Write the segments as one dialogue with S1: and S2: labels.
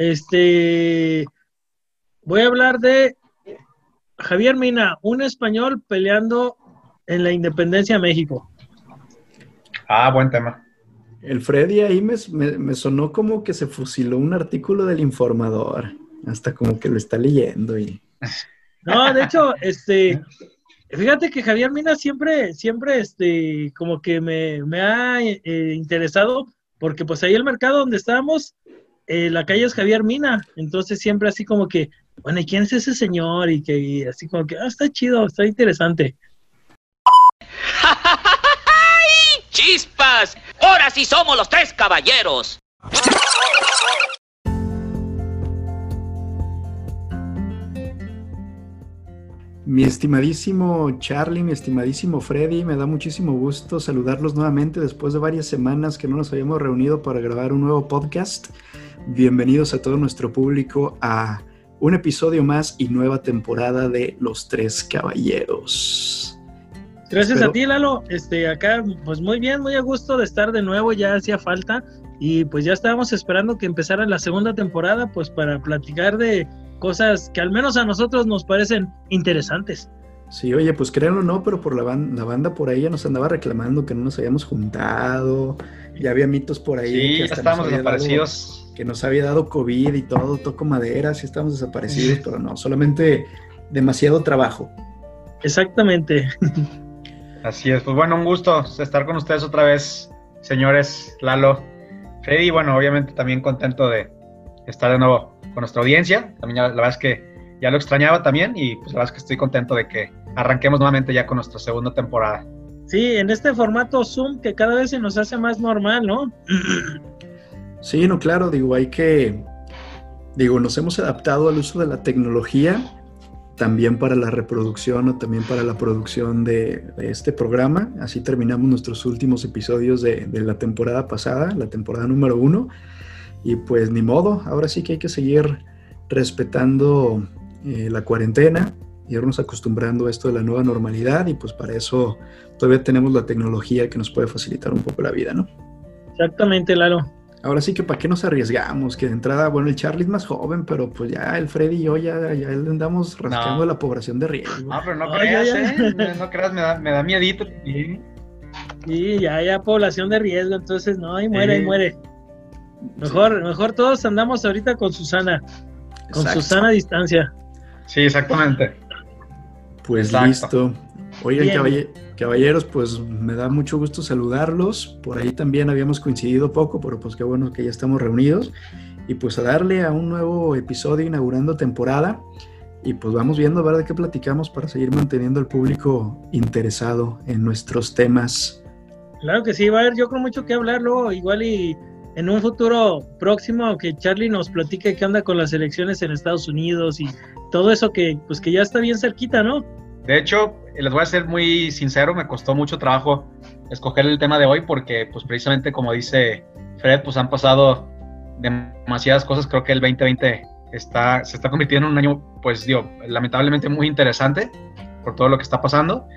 S1: este, voy a hablar de Javier Mina, un español peleando en la independencia de México.
S2: Ah, buen tema.
S3: El Freddy ahí me, me, sonó como que se fusiló un artículo del informador. Hasta como que lo está leyendo y.
S1: No, de hecho, este, fíjate que Javier Mina siempre, siempre, este, como que me, ha eh, interesado, porque pues ahí el mercado donde estábamos, eh, la calle es Javier Mina, entonces siempre así como que, bueno, ¿y quién es ese señor? Y que así como que, ah, está chido, está interesante.
S4: ¡Chispas! ¡Ahora sí somos los tres caballeros!
S3: Mi estimadísimo Charlie, mi estimadísimo Freddy, me da muchísimo gusto saludarlos nuevamente después de varias semanas que no nos habíamos reunido para grabar un nuevo podcast. Bienvenidos a todo nuestro público a un episodio más y nueva temporada de Los Tres Caballeros.
S1: Gracias a ti, Lalo. Este, acá, pues muy bien, muy a gusto de estar de nuevo, ya hacía falta. Y pues ya estábamos esperando que empezara la segunda temporada, pues para platicar de cosas que al menos a nosotros nos parecen interesantes.
S3: Sí, oye, pues créanlo o no, pero por la, banda, la banda por ahí ya nos andaba reclamando que no nos habíamos juntado, ya había mitos por ahí.
S2: Sí, que ya estábamos desaparecidos.
S3: Que nos había dado COVID y todo, toco madera, sí estábamos desaparecidos, pero no, solamente demasiado trabajo.
S1: Exactamente.
S2: Así es, pues bueno, un gusto estar con ustedes otra vez, señores Lalo, Freddy, bueno, obviamente también contento de estar de nuevo con nuestra audiencia. También la verdad es que ya lo extrañaba también y pues la verdad es que estoy contento de que arranquemos nuevamente ya con nuestra segunda temporada.
S1: Sí, en este formato Zoom que cada vez se nos hace más normal, ¿no?
S3: Sí, no, claro, digo, hay que, digo, nos hemos adaptado al uso de la tecnología también para la reproducción o también para la producción de, este programa. Así terminamos nuestros últimos episodios de, la temporada pasada, la temporada número uno. Y pues ni modo, ahora sí que hay que seguir respetando eh, la cuarentena, irnos acostumbrando a esto de la nueva normalidad y pues para eso todavía tenemos la tecnología que nos puede facilitar un poco la vida, ¿no?
S1: Exactamente, Lalo.
S3: Ahora sí que para qué nos arriesgamos, que de entrada, bueno, el Charlie es más joven, pero pues ya el Freddy y yo ya, ya andamos rascando la población de riesgo.
S2: No, pero no creas, ¿eh? No creas, me da, me da miedito.
S1: Sí, ya, ya población de riesgo, entonces no, ahí muere, ahí muere. Mejor, mejor todos andamos ahorita con Susana, con Susana a distancia.
S2: Sí, exactamente.
S3: Pues listo. Oigan, caballeros, pues me da mucho gusto saludarlos. Por ahí también habíamos coincidido poco, pero pues qué bueno que ya estamos reunidos. Y pues a darle a un nuevo episodio inaugurando temporada. Y pues vamos viendo a ver de qué platicamos para seguir manteniendo al público interesado en nuestros temas.
S1: Claro que sí, va a haber yo con mucho que hablarlo, igual y en un futuro próximo que Charlie nos platique qué onda con las elecciones en Estados Unidos y todo eso que pues que ya está bien cerquita, ¿no?
S2: De hecho, les voy a ser muy sincero, me costó mucho trabajo escoger el tema de hoy porque pues precisamente como dice Fred, pues han pasado demasiadas cosas, creo que el 2020 está se está convirtiendo en un año pues digo, lamentablemente muy interesante por todo lo que está pasando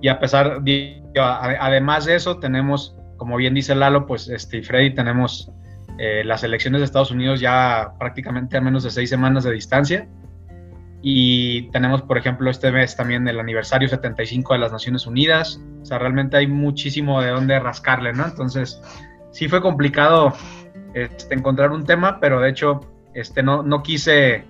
S2: y a pesar de además de eso tenemos como bien dice Lalo, pues este, Freddy, tenemos eh, las elecciones de Estados Unidos ya prácticamente a menos de seis semanas de distancia. Y tenemos, por ejemplo, este mes también el aniversario 75 de las Naciones Unidas. O sea, realmente hay muchísimo de dónde rascarle, ¿no? Entonces, sí fue complicado este, encontrar un tema, pero de hecho, este, no, no quise,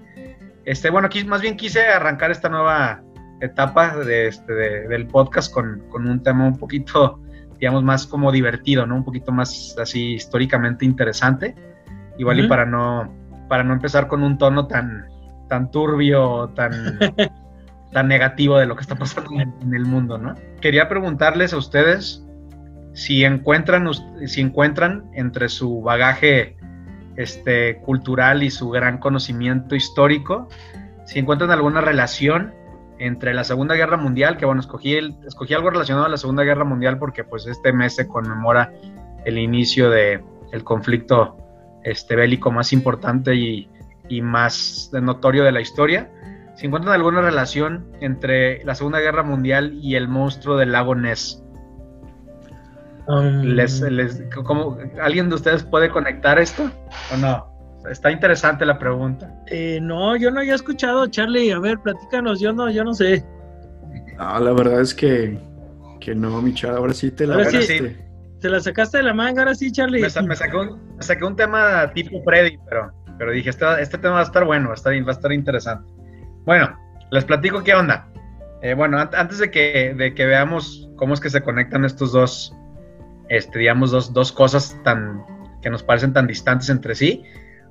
S2: este, bueno, más bien quise arrancar esta nueva etapa de, este, del podcast con, con un tema un poquito digamos, más como divertido, ¿no? Un poquito más así históricamente interesante. Igual y para no, para no empezar con un tono tan, tan turbio, tan, tan negativo de lo que está pasando en, el mundo, ¿no? Quería preguntarles a ustedes si encuentran, si encuentran entre su bagaje este, cultural y su gran conocimiento histórico, si encuentran alguna relación entre la Segunda Guerra Mundial, que bueno, escogí, el, escogí algo relacionado a la Segunda Guerra Mundial porque pues este mes se conmemora el inicio del el conflicto este, bélico más importante y, y más notorio de la historia. ¿Se encuentran alguna relación entre la Segunda Guerra Mundial y el monstruo del lago Ness? Um, les, les, ¿Alguien de ustedes puede conectar esto o no? Está interesante la pregunta.
S1: Eh, no, yo no había escuchado, Charlie. A ver, platícanos, yo no, yo no sé.
S3: Ah, la verdad es que, que no, mi chava, ahora sí te la
S1: Ahora sí.
S3: ganaste.
S1: Se la sacaste de la manga, ahora sí, Charlie.
S2: Me, sa- me saqué un, me saqué un tema tipo Freddy, pero, pero dije, este, este tema va a estar bueno, va a estar, va a estar interesante. Bueno, les platico qué onda. Eh, bueno, an- antes de que, de que veamos cómo es que se conectan estos dos, este, digamos, dos, dos cosas tan, que nos parecen tan distantes entre sí,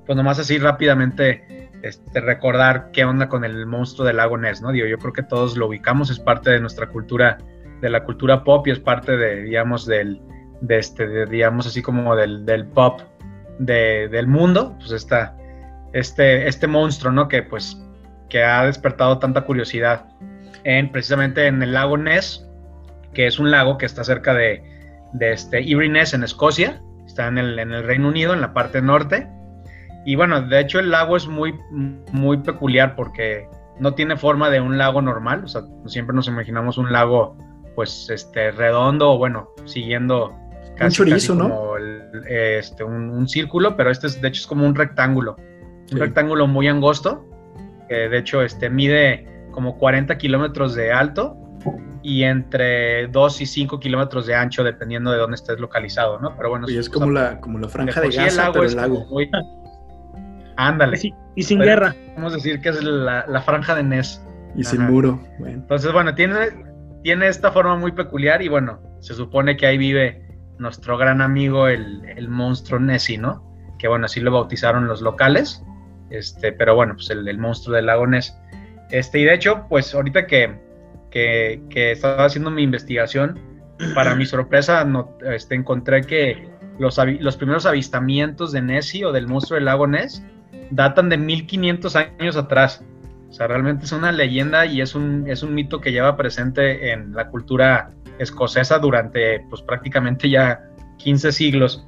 S2: pues nomás así rápidamente este, recordar qué onda con el monstruo del lago Ness, ¿no? Digo, yo creo que todos lo ubicamos, es parte de nuestra cultura, de la cultura pop y es parte de, digamos, del, de este, de, digamos así como del, del pop de- del mundo, pues esta, este, este monstruo, ¿no? Que pues, que ha despertado tanta curiosidad en, precisamente en el lago Ness, que es un lago que está cerca de, de este Inverness en Escocia, está en el, en el Reino Unido, en la parte norte, y bueno, de hecho el lago es muy, muy peculiar porque no tiene forma de un lago normal, o sea, siempre nos imaginamos un lago pues este redondo o bueno, siguiendo casi,
S3: chorizo,
S2: casi
S3: ¿no?
S2: el- este, un, un círculo, pero este es, de hecho es como un rectángulo,
S3: Sí.
S2: un rectángulo muy angosto, que de hecho este, mide como 40 kilómetros de alto y entre 2 y 5 kilómetros de ancho dependiendo de dónde estés localizado, ¿no? Pero bueno,
S3: Y es como la, como la
S2: de
S3: franja
S2: por
S3: de
S2: sí el
S3: Gaza,
S2: lago
S3: pero
S2: es
S3: el lago.
S2: muy- Ándale.
S1: Y, si- y sin
S2: Pero-
S1: guerra.
S2: Vamos a decir que es la, la franja de Ness.
S3: Y sin muro. Bueno,
S2: Entonces, bueno, tiene, tiene esta forma muy peculiar y bueno, se supone que ahí vive nuestro gran amigo, el, el monstruo Nessie, ¿no? Que bueno, así lo bautizaron los locales, este, pero bueno, pues el, el monstruo del lago Ness. Este, y de hecho, pues ahorita que, que, que estaba haciendo mi investigación, para mi sorpresa, no, este, encontré que los, los primeros avistamientos de Nessie o del monstruo del lago Ness datan de 1500 años atrás. O sea, realmente es una leyenda y es un, es un mito que lleva presente en la cultura escocesa durante pues prácticamente ya 15 siglos.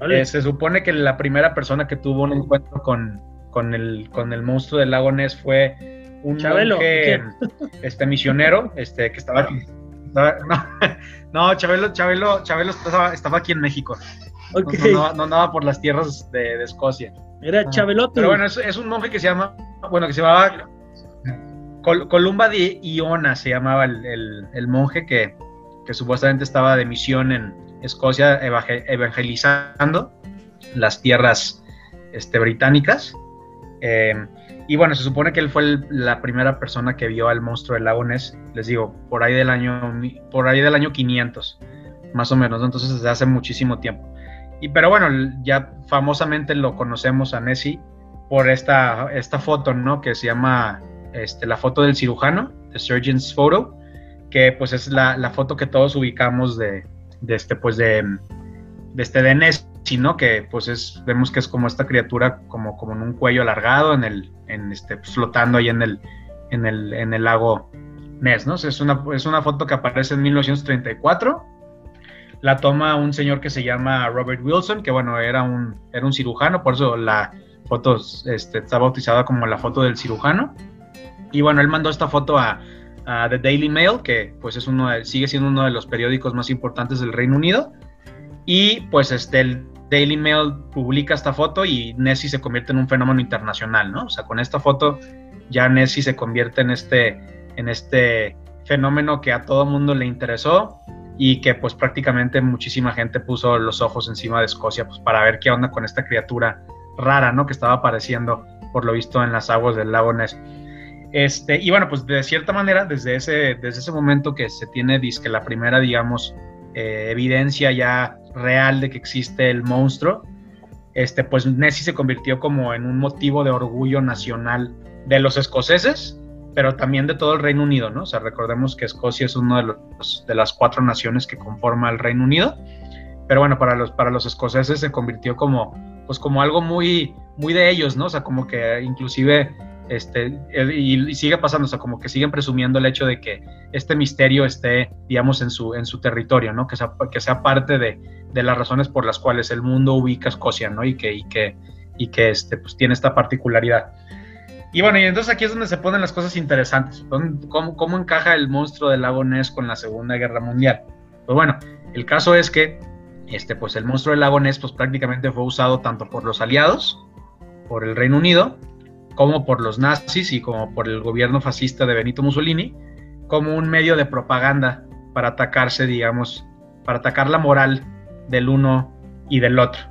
S1: Vale.
S2: Eh, se supone que la primera persona que tuvo un encuentro con, con, el, con el monstruo del lago Ness fue un
S1: Chabelo,
S2: monje,
S1: ¿o
S2: este misionero, este que estaba aquí. estaba- no, no, Chabelo, Chabelo, Chabelo estaba, estaba aquí en México. No, no, no, no andaba por las tierras de, de Escocia.
S1: Era Chabelote.
S2: Pero bueno, es, es un monje que se llama, bueno, que se llamaba Col- Columba de Iona, se llamaba el, el- el monje que, que supuestamente estaba de misión en Escocia evangel- evangelizando las tierras este, británicas. Eh, y bueno, se supone que él fue la primera persona que vio al monstruo del lago Ness, les digo, por ahí del año, por ahí del año 500, más o menos, ¿no? entonces desde hace muchísimo tiempo. Y pero bueno, ya famosamente lo conocemos a Nessie por esta, esta foto, ¿no? Que se llama este, la foto del cirujano, The Surgeon's Photo, que pues es la, la foto que todos ubicamos de, de este, pues de, de este Nessie, ¿no? Que pues es, vemos que es como esta criatura como, como en un cuello alargado, en el, en este, pues, flotando ahí en el, en el, en el lago Ness, ¿no? Es, una, es una foto que aparece en 1934 la toma un señor que se llama Robert Wilson, que bueno, era un, era un cirujano, por eso la foto este, está bautizada como la foto del cirujano. Y bueno, él mandó esta foto a, a The Daily Mail, que pues es uno de- sigue siendo uno de los periódicos más importantes del Reino Unido. Y pues este, el Daily Mail publica esta foto y Nessie se convierte en un fenómeno internacional, ¿no? O sea, con esta foto ya Nessie se convierte en este, en este fenómeno que a todo mundo le interesó y que pues prácticamente muchísima gente puso los ojos encima de Escocia pues para ver qué onda con esta criatura rara, ¿no? Que estaba apareciendo por lo visto en las aguas del lago Ness. Este, y bueno, pues de cierta manera, desde ese, desde ese momento que se tiene, que la primera, digamos, eh, evidencia ya real de que existe el monstruo, este, pues Nessie se convirtió como en un motivo de orgullo nacional de los escoceses, pero también de todo el Reino Unido, ¿no? O sea, recordemos que Escocia es una de, de las cuatro naciones que conforma el Reino Unido, pero bueno, para los, para los escoceses se convirtió como, pues como algo muy, muy de ellos, ¿no? O sea, como que inclusive, este, y, y sigue pasando, o sea, como que siguen presumiendo el hecho de que este misterio esté, digamos, en su, en su territorio, ¿no? Que sea, que sea parte de, de las razones por las cuales el mundo ubica Escocia, ¿no? Y que, y que, y que este, pues, tiene esta particularidad. Y bueno, y entonces aquí es donde se ponen las cosas interesantes. ¿Cómo, cómo encaja el monstruo del lago Ness con la Segunda Guerra Mundial? Pues bueno, el caso es que este, pues el monstruo del lago Ness pues, prácticamente fue usado tanto por los aliados por el Reino Unido, como por los nazis y como por el gobierno fascista de Benito Mussolini, como un medio de propaganda para atacarse, digamos, para atacar la moral del uno y del otro.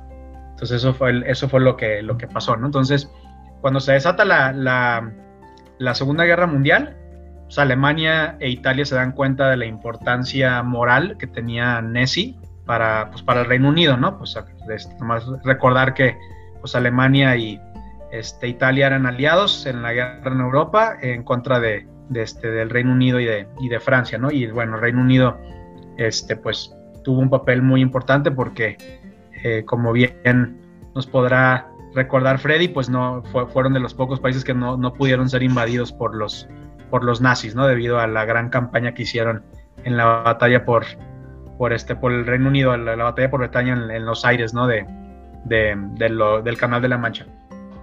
S2: Entonces eso fue, eso fue lo, que, lo que pasó, ¿no? Entonces, cuando se desata la, la, Segunda Guerra Mundial, pues Alemania e Italia se dan cuenta de la importancia moral que tenía Nessie para, pues, para el Reino Unido, ¿no? Pues este, recordar que pues, Alemania y este, Italia eran aliados en la guerra en Europa en contra de, este, del Reino Unido y de, y de Francia, ¿no? Y bueno, el Reino Unido, este, pues, tuvo un papel muy importante porque, eh, como bien nos podrá recordar Freddy, pues no fueron de los pocos países que no, no, pudieron ser invadidos por los, por los nazis, ¿no? Debido a la gran campaña que hicieron en la batalla por, por, este, por el Reino Unido, la, batalla por Bretaña en, los aires, ¿no? De, del Canal de la Mancha.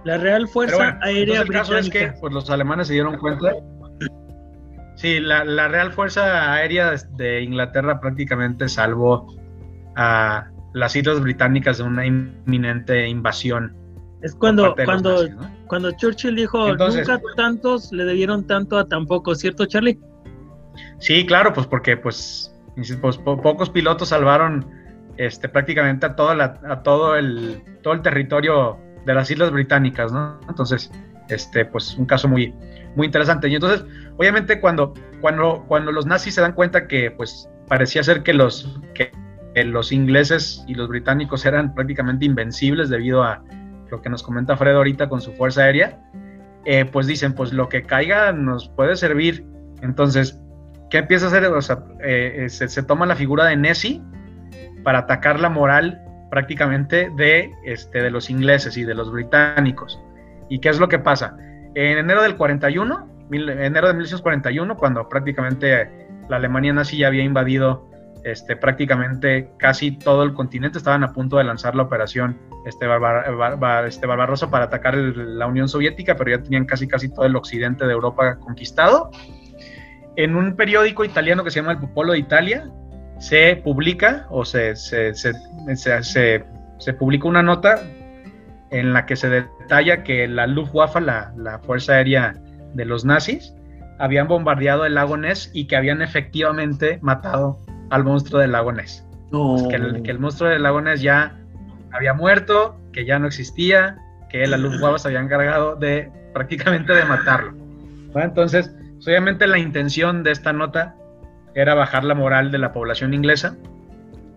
S1: La Real Fuerza Aérea
S2: el caso es que pues, los alemanes se dieron cuenta. Sí, la, la Real Fuerza Aérea de Inglaterra prácticamente salvó a las islas británicas de una inminente invasión
S1: es cuando, cuando, cuando Churchill dijo, nunca tantos le debieron tanto a tan pocos, ¿cierto, Charlie?
S2: Sí, claro, pues porque pues, pues pocos pilotos salvaron este, prácticamente a, toda la, a todo, el, todo el territorio de las Islas Británicas, ¿no? Entonces, este, pues un caso muy, muy interesante. Y entonces, obviamente, cuando, cuando, cuando los nazis se dan cuenta que, pues, parecía ser que los, que los ingleses y los británicos eran prácticamente invencibles debido a, lo que nos comenta Fred ahorita con su fuerza aérea, eh, pues dicen, pues lo que caiga nos puede servir. Entonces, ¿qué empieza a hacer? O sea, eh, eh, se, toma la figura de Nessie para atacar la moral prácticamente de, este, de los ingleses y de los británicos. ¿Y qué es lo que pasa? En enero del 41, enero de 1941, cuando prácticamente la Alemania nazi ya había invadido este, prácticamente casi todo el continente, estaban a punto de lanzar la operación este, este Barbarossa para atacar la Unión Soviética, pero ya tenían casi casi todo el occidente de Europa conquistado. En un periódico italiano que se llama El Popolo de Italia, se publica o se, se, se, se, publica una nota en la que se detalla que la Luftwaffe, la, la Fuerza Aérea de los nazis, habían bombardeado el lago Ness y que habían efectivamente matado al monstruo del lago Ness. Que, el, monstruo del lago Ness ya había muerto, que ya no existía, que la Luftwaffe se había encargado de prácticamente de matarlo. Entonces, pues, obviamente la intención de esta nota era bajar la moral de la población inglesa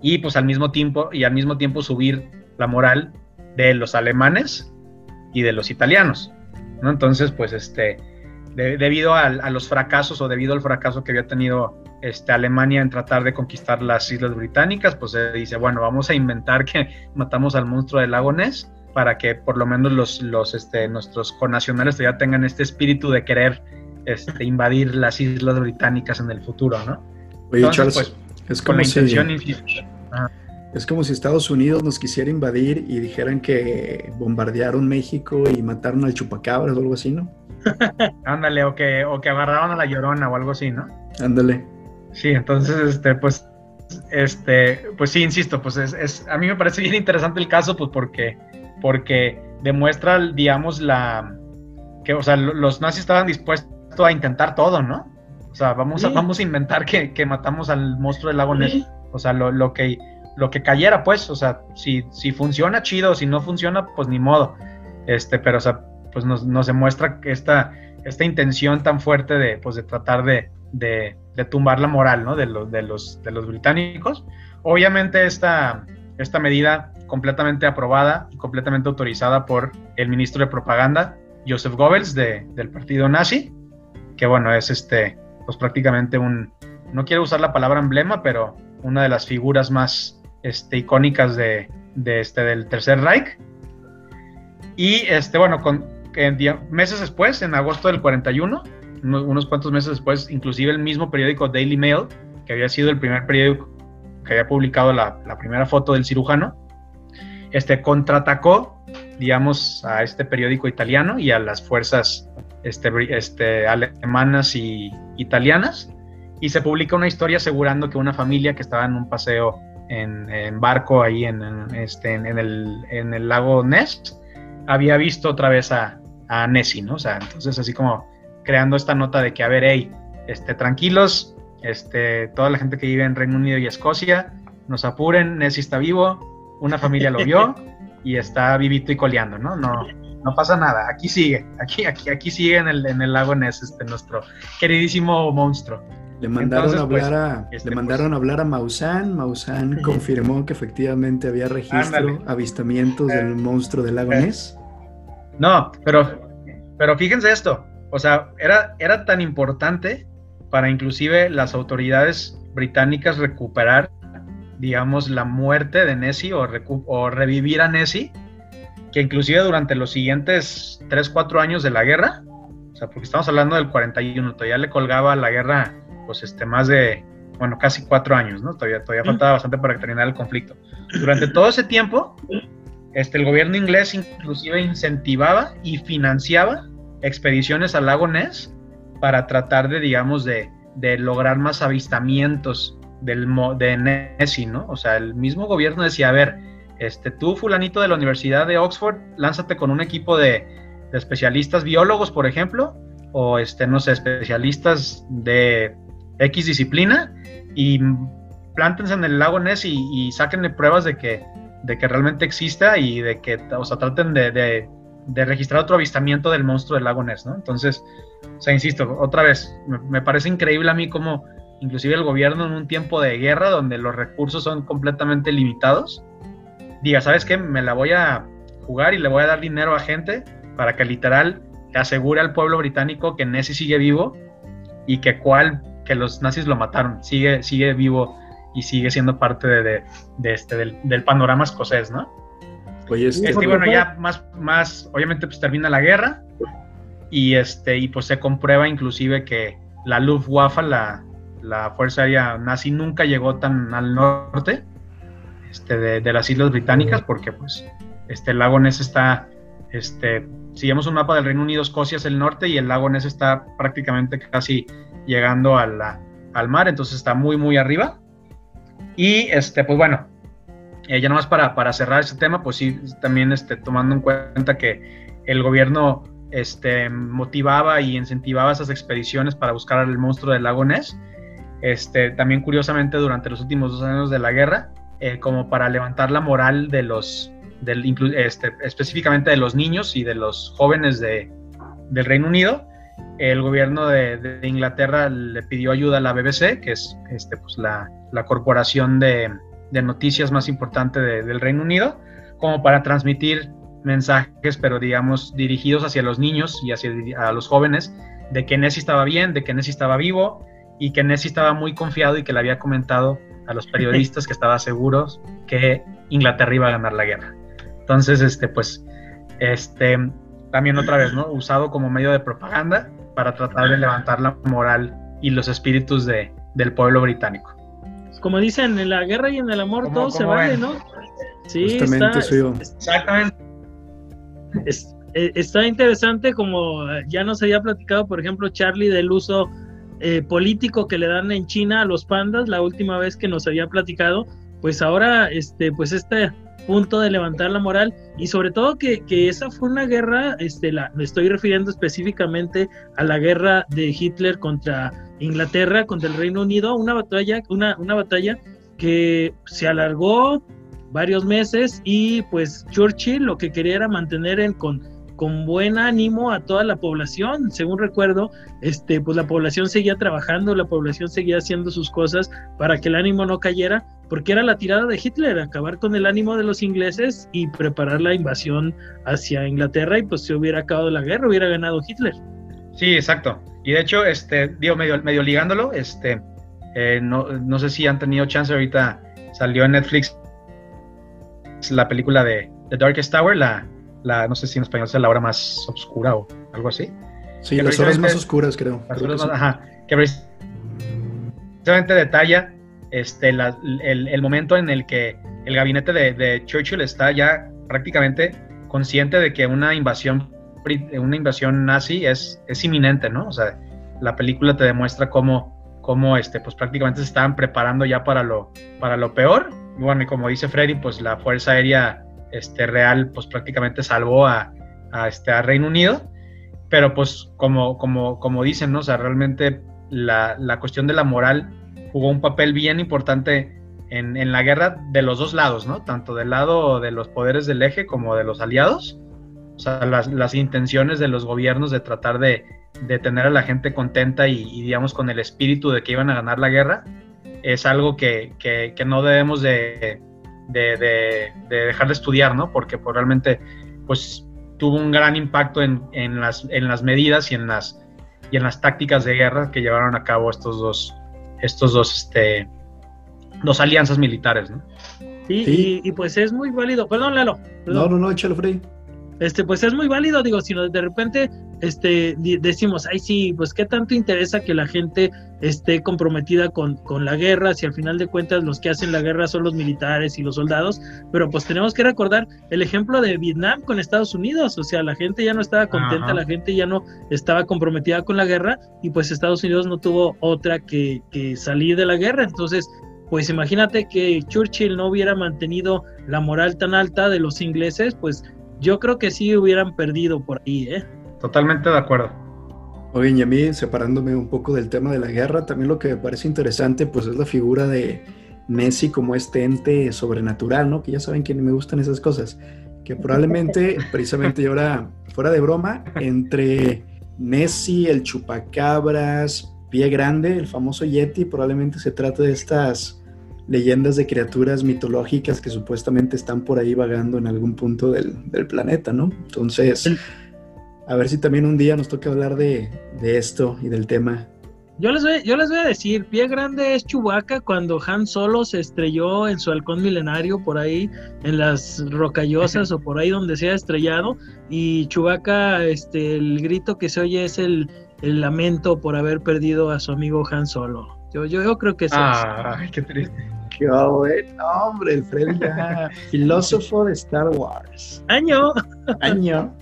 S2: y pues al mismo tiempo y al mismo tiempo subir la moral de los alemanes y de los italianos. ¿no? Entonces, pues este, debido a, los fracasos o debido al fracaso que había tenido este, Alemania en tratar de conquistar las islas británicas, pues se dice, bueno, vamos a inventar que matamos al monstruo del lago Ness para que por lo menos los, los este, nuestros connacionales ya tengan este espíritu de querer este, invadir las islas británicas en el futuro, ¿no?
S3: Oye, Charles, pues, es como si... Es como si Estados Unidos nos quisiera invadir y dijeran que bombardearon México y mataron al chupacabras o algo así, ¿no?
S2: Ándale, o que, o que agarraron a la llorona o algo así, ¿no?
S3: Ándale.
S2: Sí, entonces, este, pues, este, pues sí, insisto, pues es, a mí me parece bien interesante el caso, pues porque, porque demuestra, digamos, la, que, o sea, los nazis estaban dispuestos a intentar todo, ¿no? O sea, vamos, a, vamos a inventar que, matamos al monstruo del lago Ness. O sea, lo, lo, que, lo que cayera, pues, o sea, si, si funciona, chido, si no funciona, pues ni modo. Este, pero, o sea, pues nos, nos demuestra esta, esta intención tan fuerte de, pues, de tratar de, de, tumbar la moral ¿no? de, los, de, los, de los británicos. Obviamente esta, esta medida completamente aprobada y completamente autorizada por el ministro de propaganda, Joseph Goebbels, de, del partido nazi, que bueno, es este, pues prácticamente un, no quiero usar la palabra emblema, pero una de las figuras más este, icónicas de, de este, del Tercer Reich. Y este, bueno, con, meses después, en agosto del 41, unos, cuantos meses después, inclusive el mismo periódico Daily Mail, que había sido el primer periódico que había publicado la, primera foto del cirujano, este, contraatacó, digamos, a este periódico italiano y a las fuerzas este, este, alemanas y italianas, y se publica una historia asegurando que una familia que estaba en un paseo en, barco ahí en, este, en, el, en el lago Ness, había visto otra vez a, a Nessie, ¿no? O sea, entonces así como creando esta nota de que, a ver, hey, este, tranquilos, este, toda la gente que vive en Reino Unido y Escocia, nos apuren, Nessie está vivo, una familia lo vio y está vivito y coleando, ¿no? No, no pasa nada, aquí sigue, aquí, aquí, aquí sigue en el, en el lago Ness, este, nuestro queridísimo monstruo.
S3: Le mandaron, a, hablar a, este, le mandaron a hablar a Mausan, Mausan confirmó que efectivamente había registro, avistamientos del eh, monstruo del lago eh. Ness.
S2: No, pero, pero fíjense esto, o sea, era, era tan importante para inclusive las autoridades británicas recuperar, digamos, la muerte de Nessie o, o revivir a Nessie, que inclusive durante los siguientes 3, 4 años de la guerra, o sea, porque estamos hablando del 41, todavía le colgaba la guerra, pues, este, más de, bueno, casi 4 años, ¿no? Todavía, todavía faltaba bastante para terminar el conflicto. Durante todo ese tiempo, este, el gobierno inglés inclusive incentivaba y financiaba expediciones al lago Ness para tratar de, digamos, de, de lograr más avistamientos del, de Nessie, ¿no? O sea, el mismo gobierno decía, a ver, este, tú, fulanito de la Universidad de Oxford, lánzate con un equipo de, especialistas biólogos, por ejemplo, o, este, no sé, especialistas de X disciplina, y plántense en el lago Ness y, y pruebas de que, realmente exista y de que, o sea, traten de, de, registrar otro avistamiento del monstruo del lago Ness, ¿no? Entonces, o sea, insisto, otra vez, me, me parece increíble a mí cómo inclusive el gobierno en un tiempo de guerra donde los recursos son completamente limitados, diga, ¿sabes qué? Me la voy a jugar y le voy a dar dinero a gente para que literal asegure al pueblo británico que Nessie sigue vivo y que cual que los nazis lo mataron, sigue, sigue vivo y sigue siendo parte de, este, del, panorama escocés, ¿no? Oye, este, bueno, ya más, más, obviamente pues termina la guerra y este, y pues se comprueba inclusive que la Luftwaffe, la, la Fuerza Aérea nazi, nunca llegó tan al norte este, de, las Islas Británicas, porque pues este, el lago Ness está, este, si vemos un mapa del Reino Unido, Escocia es el norte y el lago Ness está prácticamente casi llegando a al mar, entonces está muy, muy arriba. Y este, pues bueno, eh, ya nomás para, para cerrar este tema, pues sí, también este, tomando en cuenta que el gobierno este, motivaba y incentivaba esas expediciones para buscar al monstruo del lago Ness. Este, también curiosamente durante los últimos dos años de la guerra, eh, como para levantar la moral de los, este, específicamente de los niños y de los jóvenes de, del Reino Unido. El gobierno de, Inglaterra le pidió ayuda a la BBC, que es este, pues, la, corporación de, de, noticias más importante del Reino Unido, como para transmitir mensajes, pero digamos dirigidos hacia los niños y hacia a los jóvenes, de que Nessie estaba bien, de que Nessie estaba vivo y que Nessie estaba muy confiado y que le había comentado a los periodistas que estaba seguros que Inglaterra iba a ganar la guerra. Entonces, este, pues, este, también otra vez, ¿no? Usado como medio de propaganda para tratar de levantar la moral y los espíritus de, del pueblo británico.
S1: Como dicen, en la guerra y en el amor todo se vale, ¿no?
S3: Sí, está,
S2: Exactamente.
S1: Eh, está interesante como ya nos había platicado, por ejemplo, Charlie del uso eh, político que le dan en China a los pandas, la última vez que nos había platicado, pues ahora, este, pues este punto de levantar la moral y sobre todo que, que esa fue una guerra, este, la, me estoy refiriendo específicamente a la guerra de Hitler contra Inglaterra, contra el Reino Unido, una batalla, una, una batalla que se alargó varios meses y pues Churchill lo que quería era mantener en, con, con buen ánimo a toda la población. Según recuerdo, este, pues la población seguía trabajando, la población seguía haciendo sus cosas para que el ánimo no cayera, porque era la tirada de Hitler, acabar con el ánimo de los ingleses y preparar la invasión hacia Inglaterra y pues se hubiera acabado la guerra, hubiera ganado Hitler.
S2: Sí, exacto. Y de hecho, este, digo, medio, medio ligándolo, este, eh, no, no sé si han tenido chance ahorita, salió en Netflix la película de The Darkest Tower, la, la, no sé si en español sea la hora más oscura o algo así.
S3: Sí, las horas más oscuras, creo.
S2: Las horas más, ajá, que precisamente detalla este, el, momento en el que el gabinete de, Churchill está ya prácticamente consciente de que una invasión, una invasión nazi es, es inminente, ¿no? O sea, la película te demuestra cómo, cómo este, pues prácticamente se estaban preparando ya para lo, para lo peor. bueno, y como dice Freddy, pues la Fuerza Aérea este, real pues prácticamente salvó a, a, este, a Reino Unido, pero pues como, como, como dicen, ¿no? O sea, realmente la, la cuestión de la moral jugó un papel bien importante en, en, la guerra de los dos lados, ¿no? Tanto del lado de los poderes del eje como de los aliados. O sea, las, las intenciones de los gobiernos de tratar de, de tener a la gente contenta y, y, digamos, con el espíritu de que iban a ganar la guerra, es algo que, que, que no debemos de, de, dejar de estudiar, ¿no? Porque pues, realmente, pues, tuvo un gran impacto en, en, las, en las medidas y en las, y en las tácticas de guerra que llevaron a cabo estos dos, estos dos, este, dos alianzas militares, ¿no?
S1: Sí, sí. Y, y, pues es muy válido. Perdón, Lalo. Perdón.
S3: No, no, no, échalo, Freddy.
S1: Este, pues es muy válido, digo, si de repente este, decimos, ay, sí, pues qué tanto interesa que la gente esté comprometida con, con, la guerra, si al final de cuentas los que hacen la guerra son los militares y los soldados, pero pues tenemos que recordar el ejemplo de Vietnam con Estados Unidos, o sea, la gente ya no estaba contenta, Ajá. la gente ya no estaba comprometida con la guerra y pues Estados Unidos no tuvo otra que, que salir de la guerra, entonces pues imagínate que Churchill no hubiera mantenido la moral tan alta de los ingleses, pues yo creo que sí hubieran perdido por ahí, ¿eh?
S2: Totalmente de acuerdo.
S3: Oye, y a mí, separándome un poco del tema de la guerra, también lo que me parece interesante, pues es la figura de Nessie como este ente sobrenatural, ¿no? Que ya saben que me gustan esas cosas. Que probablemente, precisamente, y ahora, fuera de broma, entre Nessie, el chupacabras, Pie Grande, el famoso Yeti, probablemente se trata de estas leyendas de criaturas mitológicas que supuestamente están por ahí vagando en algún punto del, del planeta, ¿no? Entonces, a ver si también un día nos toca hablar de, de esto y del tema.
S1: Yo les, voy, yo les voy a decir, Pie Grande es Chewbacca cuando Han Solo se estrelló en su halcón milenario por ahí, en las rocallosas o por ahí donde se ha estrellado, y Chewbacca, este, el grito que se oye es el, el lamento por haber perdido a su amigo Han Solo. Yo, yo, yo creo que es
S2: ah, Ay, qué triste.
S3: Qué bueno, hombre, el Freddy ya, filósofo de Star Wars.
S1: Año.
S3: Año.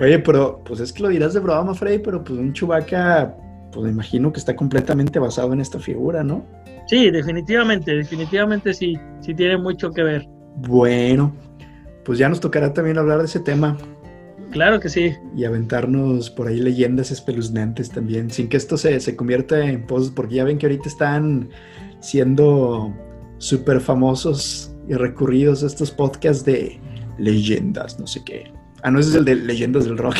S3: Oye, pero pues es que lo dirás de broma, Freddy, pero pues un Chewbacca, pues me imagino que está completamente basado en esta figura, ¿no?
S1: Sí, definitivamente, definitivamente sí, sí tiene mucho que ver.
S3: Bueno, pues ya nos tocará también hablar de ese tema.
S1: Claro que sí.
S3: Y aventarnos por ahí leyendas espeluznantes también, sin que esto se, se convierta en posts, porque ya ven que ahorita están siendo súper famosos y recurridos estos podcasts de leyendas, no sé qué. Ah, no, ese es el de leyendas del rock.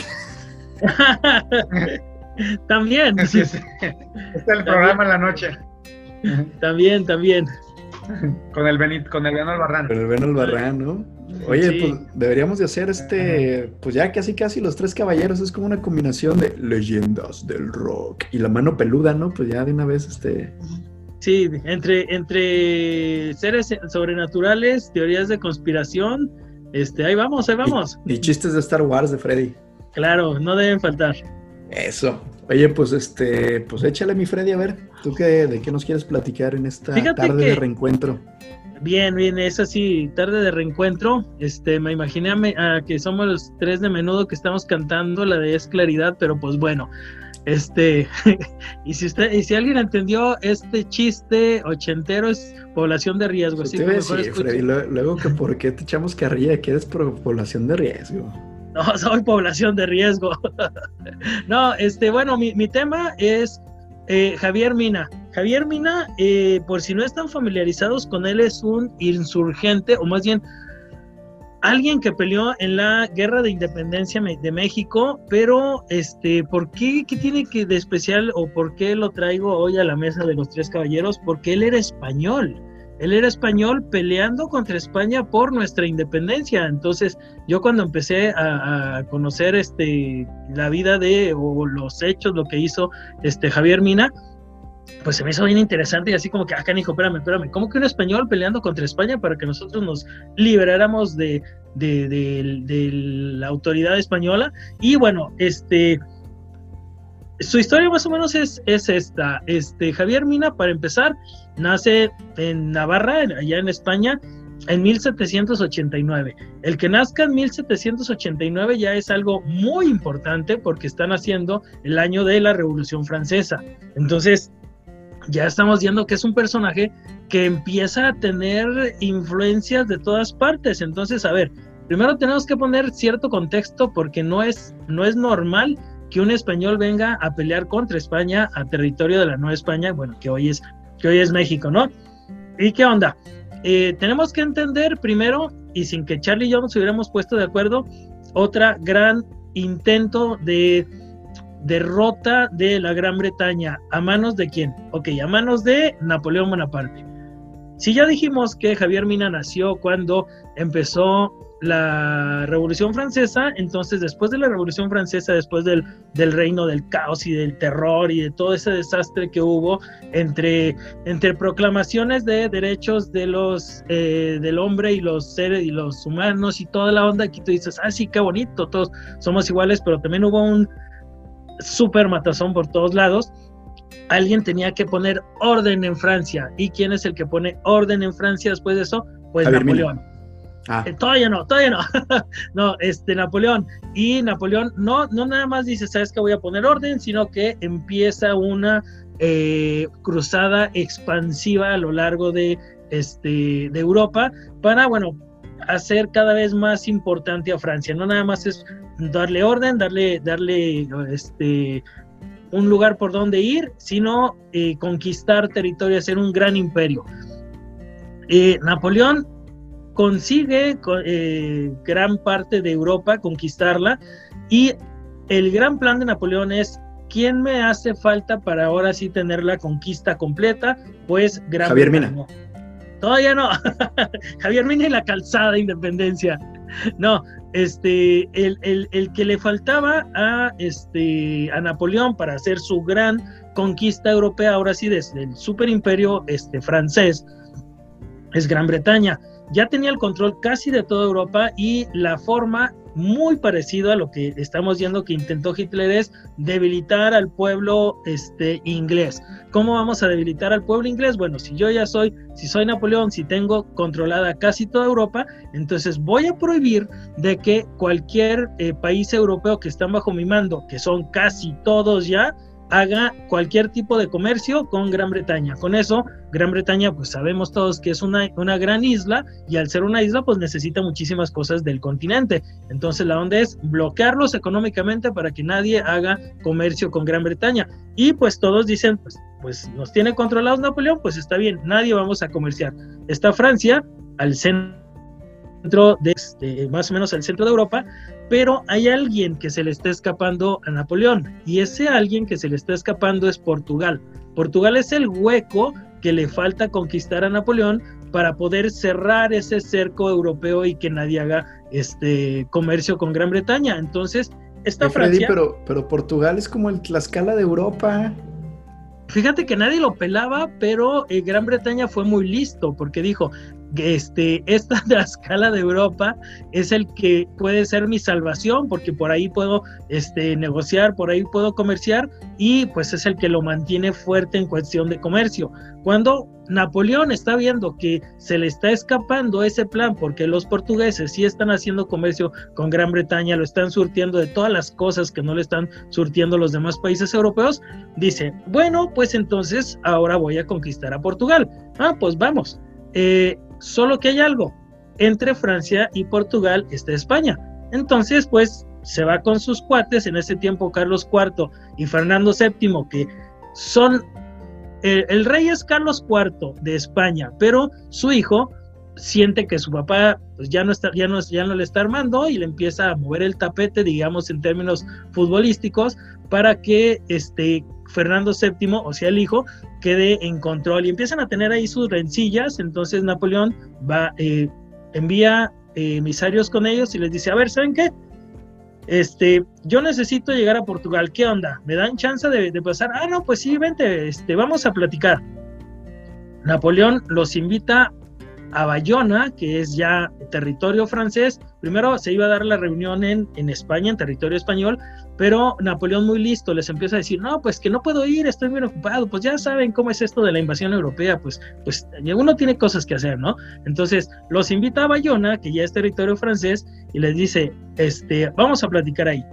S1: también.
S2: Sí, sí. Está el programa en la noche.
S1: También, también.
S2: Con el Benit, con el Beno Albarrán.
S3: Con el Beno Albarrán, ¿no? Oye, sí. pues deberíamos de hacer este, pues ya casi casi los tres caballeros es como una combinación de leyendas del rock y la mano peluda, ¿no? Pues ya de una vez este
S1: Sí, entre, entre seres sobrenaturales, teorías de conspiración, este, ahí vamos, ahí vamos.
S3: Y, y, chistes de Star Wars de Freddy.
S1: Claro, no deben faltar.
S3: Eso. Oye, pues este, pues échale mi Freddy, a ver, ¿tú qué, de qué nos quieres platicar en esta Fíjate tarde que, de reencuentro?
S1: Bien, bien, es así, tarde de reencuentro. Este, me imaginé a, a que somos los tres de menudo que estamos cantando la de Es Claridad, pero pues bueno, este, y si usted, y si alguien entendió este chiste ochentero es población de riesgo.
S3: Que decir, Freddy, luego que por qué te echamos carrilla que eres población de riesgo.
S1: No, soy población de riesgo. no, este, bueno, mi, mi tema es eh, Javier Mina. Javier Mina, eh, por si no están familiarizados con él, es un insurgente, o más bien alguien que peleó en la guerra de independencia de México, pero este, ¿por qué, qué tiene que de especial o por qué lo traigo hoy a la mesa de los tres caballeros? Porque él era español. Él era español peleando contra España por nuestra independencia. Entonces, yo cuando empecé a, a conocer este, la vida de o los hechos, lo que hizo este Javier Mina, pues se me hizo bien interesante y así como que, ah, hijo, espérame, espérame, ¿cómo que un español peleando contra España para que nosotros nos liberáramos de, de, de, de la autoridad española? Y bueno, este, su historia más o menos es, es, esta. Este, Javier Mina, para empezar, nace en Navarra, allá en España, en 1789. El que nazca en 1789 ya es algo muy importante porque están haciendo el año de la Revolución Francesa. Entonces, ya estamos viendo que es un personaje que empieza a tener influencias de todas partes. Entonces, a ver, primero tenemos que poner cierto contexto porque no es, no es normal que un español venga a pelear contra España a territorio de la Nueva España, bueno, que hoy es, que hoy es México, ¿no? ¿Y qué onda? Eh, tenemos que entender primero, y sin que Charlie y yo nos hubiéramos puesto de acuerdo, otra gran intento de derrota de la Gran Bretaña. ¿A manos de quién? Ok, a manos de Napoleón Bonaparte. Si ya dijimos que Javier Mina nació cuando empezó la Revolución Francesa, entonces después de la Revolución Francesa, después del, del, reino del caos y del terror y de todo ese desastre que hubo entre, entre proclamaciones de derechos de los, eh, del hombre y los seres y los humanos y toda la onda, aquí tú dices, ah, sí, qué bonito, todos somos iguales, pero también hubo un súper matazón por todos lados. Alguien tenía que poner orden en Francia. ¿Y quién es el que pone orden en Francia después de eso? Pues Napoleón. Ah. Eh, todavía no, todavía no. no, este Napoleón. Y Napoleón no, no nada más dice, sabes que voy a poner orden, sino que empieza una eh, cruzada expansiva a lo largo de, este, de Europa para, bueno, hacer cada vez más importante a Francia. No nada más es darle orden, darle, darle este, un lugar por donde ir, sino eh, conquistar territorio, hacer un gran imperio. Napoleón consigue eh, gran parte de Europa, conquistarla, y el gran plan de Napoleón es, ¿quién me hace falta para ahora sí tener la conquista completa? Pues Gran
S3: Javier Mina.
S1: Todavía no. Javier Mina y la calzada de independencia. No, este, el, el, que le faltaba a, este, a Napoleón para hacer su gran conquista europea, ahora sí, desde el superimperio este, francés, es Gran Bretaña ya tenía el control casi de toda Europa y la forma muy parecida a lo que estamos viendo que intentó Hitler es debilitar al pueblo este, inglés. ¿Cómo vamos a debilitar al pueblo inglés? Bueno, si yo ya soy, si soy Napoleón, si tengo controlada casi toda Europa, entonces voy a prohibir de que cualquier eh, país europeo que están bajo mi mando, que son casi todos ya, haga cualquier tipo de comercio con Gran Bretaña. Con eso, Gran Bretaña, pues sabemos todos que es una, una gran isla y al ser una isla, pues necesita muchísimas cosas del continente. Entonces la onda es bloquearlos económicamente para que nadie haga comercio con Gran Bretaña. Y pues todos dicen, pues, pues nos tiene controlados Napoleón, pues está bien, nadie vamos a comerciar. Está Francia al centro de, este, más o menos al centro de Europa, pero hay alguien que se le está escapando a Napoleón y ese alguien que se le está escapando es Portugal. Portugal es el hueco que le falta conquistar a Napoleón para poder cerrar ese cerco europeo y que nadie haga este comercio con Gran Bretaña. Entonces, esta Francia...
S3: pero, pero Portugal es como el Tlaxcala de Europa.
S1: Fíjate que nadie lo pelaba, pero eh, Gran Bretaña fue muy listo porque dijo, este, esta de la escala de Europa es el que puede ser mi salvación, porque por ahí puedo este, negociar, por ahí puedo comerciar, y pues es el que lo mantiene fuerte en cuestión de comercio. Cuando Napoleón está viendo que se le está escapando ese plan, porque los portugueses sí están haciendo comercio con Gran Bretaña, lo están surtiendo de todas las cosas que no le están surtiendo los demás países europeos, dice, bueno, pues entonces ahora voy a conquistar a Portugal. Ah, pues vamos. Eh, Solo que hay algo, entre Francia y Portugal está España. Entonces, pues se va con sus cuates, en ese tiempo Carlos IV y Fernando VII, que son, el, rey es Carlos IV de España, pero su hijo siente que su papá pues ya no está ya no ya no le está armando y le empieza a mover el tapete digamos en términos futbolísticos para que este Fernando VII, o sea, el hijo, quede en control y empiezan a tener ahí sus rencillas. Entonces Napoleón va, eh, envía eh, emisarios con ellos y les dice, a ver, ¿saben qué? Este, yo necesito llegar a Portugal, ¿qué onda? ¿Me dan chance de, de pasar? Ah, no, pues sí, vente, este, vamos a platicar. Napoleón los invita a Bayona, que es ya territorio francés. Primero se iba a dar la reunión en, en España, en territorio español, pero Napoleón muy listo les empieza a decir, no, pues que no puedo ir, estoy muy ocupado, pues ya saben cómo es esto de la invasión europea, pues, pues uno tiene cosas que hacer, ¿no? Entonces los invita a Bayona, que ya es territorio francés, y les dice, este, vamos a platicar ahí.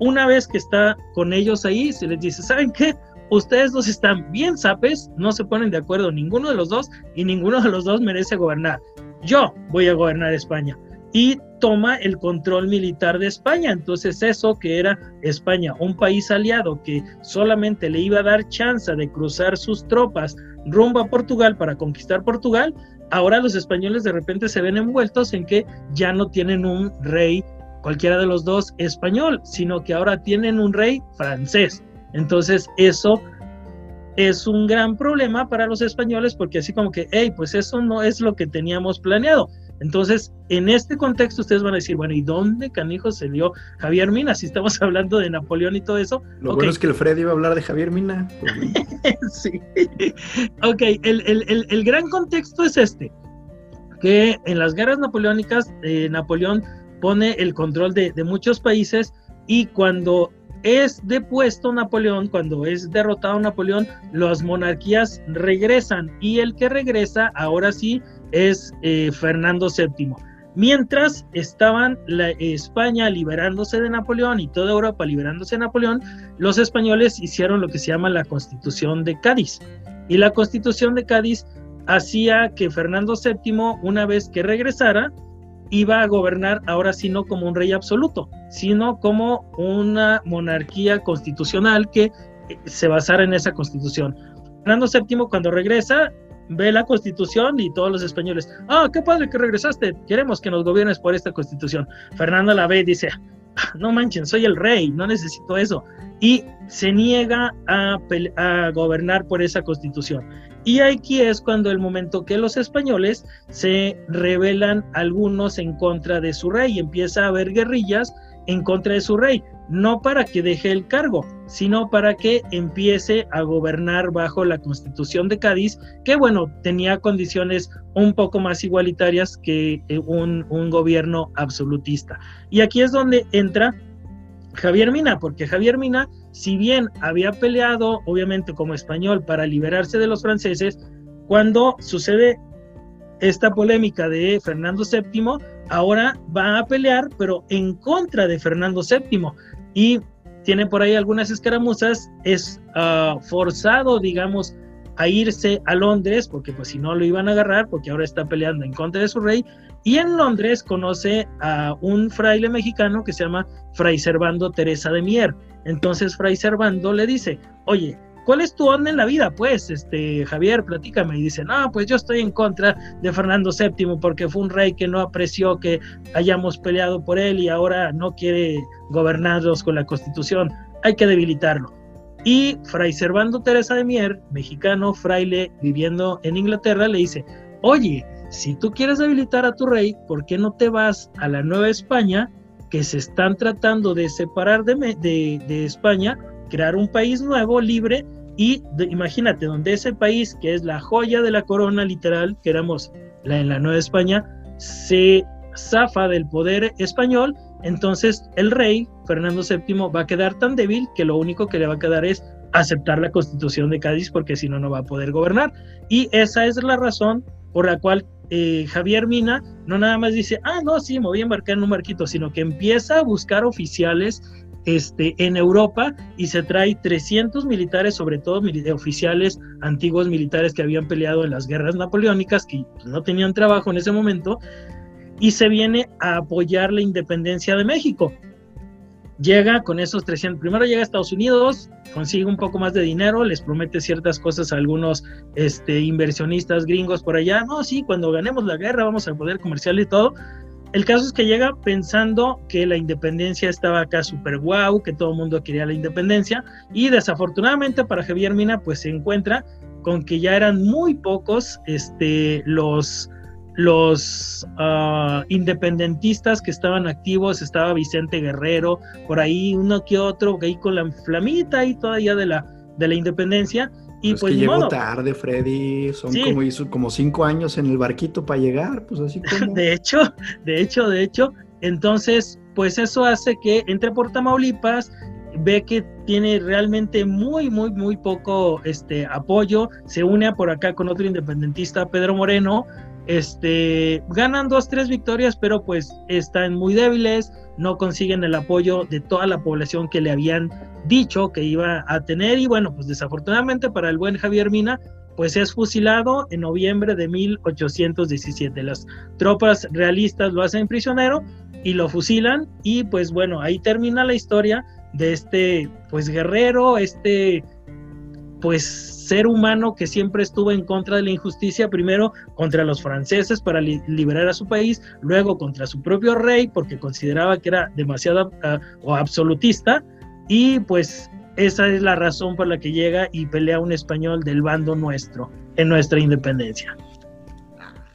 S1: Una vez que está con ellos ahí, se les dice, ¿saben qué? Ustedes dos están bien sapes, no se ponen de acuerdo ninguno de los dos y ninguno de los dos merece gobernar. Yo voy a gobernar España. y toma el control militar de España. Entonces eso que era España, un país aliado que solamente le iba a dar chance de cruzar sus tropas rumbo a Portugal para conquistar Portugal, ahora los españoles de repente se ven envueltos en que ya no tienen un rey cualquiera de los dos español, sino que ahora tienen un rey francés. Entonces eso es un gran problema para los españoles porque así como que, hey, pues eso no es lo que teníamos planeado. Entonces, en este contexto ustedes van a decir, bueno, ¿y dónde canijo se dio Javier Mina? Si estamos hablando de Napoleón y todo eso.
S3: Lo bueno es que el Fred iba a hablar de Javier Mina.
S1: sí. ok, el, gran contexto es este, que en las guerras napoleónicas, eh, Napoleón pone el control de, de muchos países y cuando es depuesto Napoleón, cuando es derrotado Napoleón, las monarquías regresan y el que regresa ahora sí es eh, Fernando VII. Mientras estaban la, España liberándose de Napoleón y toda Europa liberándose de Napoleón, los españoles hicieron lo que se llama la Constitución de Cádiz. Y la Constitución de Cádiz hacía que Fernando VII, una vez que regresara, iba a gobernar ahora sí no como un rey absoluto, sino como una monarquía constitucional que eh, se basara en esa constitución. Fernando VII cuando regresa ve la constitución y todos los españoles, ah, qué padre que regresaste, queremos que nos gobiernes por esta constitución. Fernando la ve y dice, ah, no manchen, soy el rey, no necesito eso. Y se niega a, a gobernar por esa constitución. Y aquí es cuando el momento que los españoles se rebelan algunos en contra de su rey, empieza a haber guerrillas en contra de su rey, no para que deje el cargo, sino para que empiece a gobernar bajo la constitución de Cádiz, que bueno, tenía condiciones un poco más igualitarias que eh, un, un gobierno absolutista. Y aquí es donde entra Javier Mina, porque Javier Mina, si bien había peleado, obviamente como español, para liberarse de los franceses, cuando sucede esta polémica de Fernando VII, ahora va a pelear, pero en contra de Fernando VII. Y tiene por ahí algunas escaramuzas, es ah, forzado, digamos, a irse a Londres, porque pues si no lo iban a agarrar, porque ahora está peleando en contra de su rey, y en Londres conoce a un fraile mexicano que se llama Fray Servando Teresa de Mier. Entonces Fray Servando le dice, oye, ¿cuál es tu onda en la vida? Pues, este, Javier, platícame. Y dice, no, pues yo estoy en contra de Fernando VII porque fue un rey que no apreció que hayamos peleado por él y ahora no quiere gobernarlos con la constitución. Hay que debilitarlo. Y Fray Servando Teresa de Mier, mexicano, fraile, viviendo en Inglaterra, le dice, oye, si tú quieres debilitar a tu rey, ¿por qué no te vas a la Nueva España, que se están tratando de separar de, España, crear un país nuevo, libre, y imagínate, donde ese país, que es la joya de la corona literal, que éramos en la Nueva España, se zafa del poder español, entonces el rey, Fernando VII, va a quedar tan débil que lo único que le va a quedar es aceptar la constitución de Cádiz porque si no, no va a poder gobernar. Y esa es la razón por la cual eh, Javier Mina no nada más dice, ah, no, sí, me voy a embarcar en un barquito, sino que empieza a buscar oficiales este, en Europa y se trae 300 militares, sobre todo oficiales antiguos militares que habían peleado en las guerras napoleónicas, que no tenían trabajo en ese momento, y se viene a apoyar la independencia de México. Llega con esos 300, primero llega a Estados Unidos, consigue un poco más de dinero, les promete ciertas cosas a algunos este, inversionistas gringos por allá, no, sí, cuando ganemos la guerra vamos a poder comercial y todo. El caso es que llega pensando que la independencia estaba acá súper guau, que todo el mundo quería la independencia, y desafortunadamente para Javier Mina, pues se encuentra con que ya eran muy pocos este, los, los ah, independentistas que estaban activos, estaba Vicente Guerrero, por ahí uno que otro, ahí con la flamita ahí todavía de la, de la independencia. Y pues,
S3: que llegó tarde, Freddy. Son como, hizo como cinco años en el barquito para llegar, pues así como.
S1: De hecho, de hecho, de hecho. Entonces, pues eso hace que entre por Tamaulipas, ve que tiene realmente muy, muy, muy poco este, apoyo. Se une por acá con otro independentista, Pedro Moreno, este, ganan dos, tres victorias, pero pues están muy débiles, no consiguen el apoyo de toda la población que le habían dicho que iba a tener y bueno, pues desafortunadamente para el buen Javier Mina, pues es fusilado en noviembre de 1817. Las tropas realistas lo hacen prisionero y lo fusilan y pues bueno, ahí termina la historia de este pues guerrero, este pues ser humano que siempre estuvo en contra de la injusticia, primero contra los franceses para liberar a su país, luego contra su propio rey porque consideraba que era demasiado uh, o absolutista y pues esa es la razón por la que llega y pelea un español del bando nuestro, en nuestra independencia.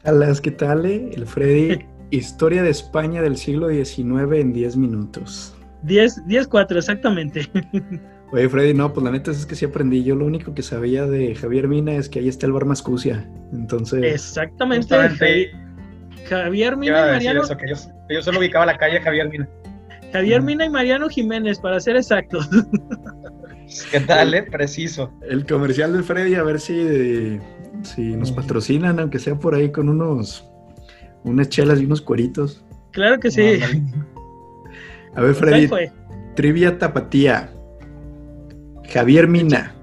S3: Alas, ¿qué tal? Eh? El Freddy, historia de España del siglo XIX en 10 minutos.
S1: 10, 10, 4, exactamente.
S3: Oye, Freddy, no, pues la neta es que sí aprendí. Yo lo único que sabía de Javier Mina es que ahí está el bar Mascucia. Entonces.
S1: Exactamente. Javier Mina y Mariano.
S2: Eso, que yo, yo, solo ubicaba la calle Javier Mina.
S1: Javier Mina y Mariano Jiménez, para ser exactos.
S2: ¿Qué tal, eh? Preciso.
S3: El comercial del Freddy, a ver si, si nos patrocinan, aunque sea por ahí con unos unas chelas y unos cueritos.
S1: Claro que sí.
S3: A ver, Freddy. Trivia tapatía. Javier Mina.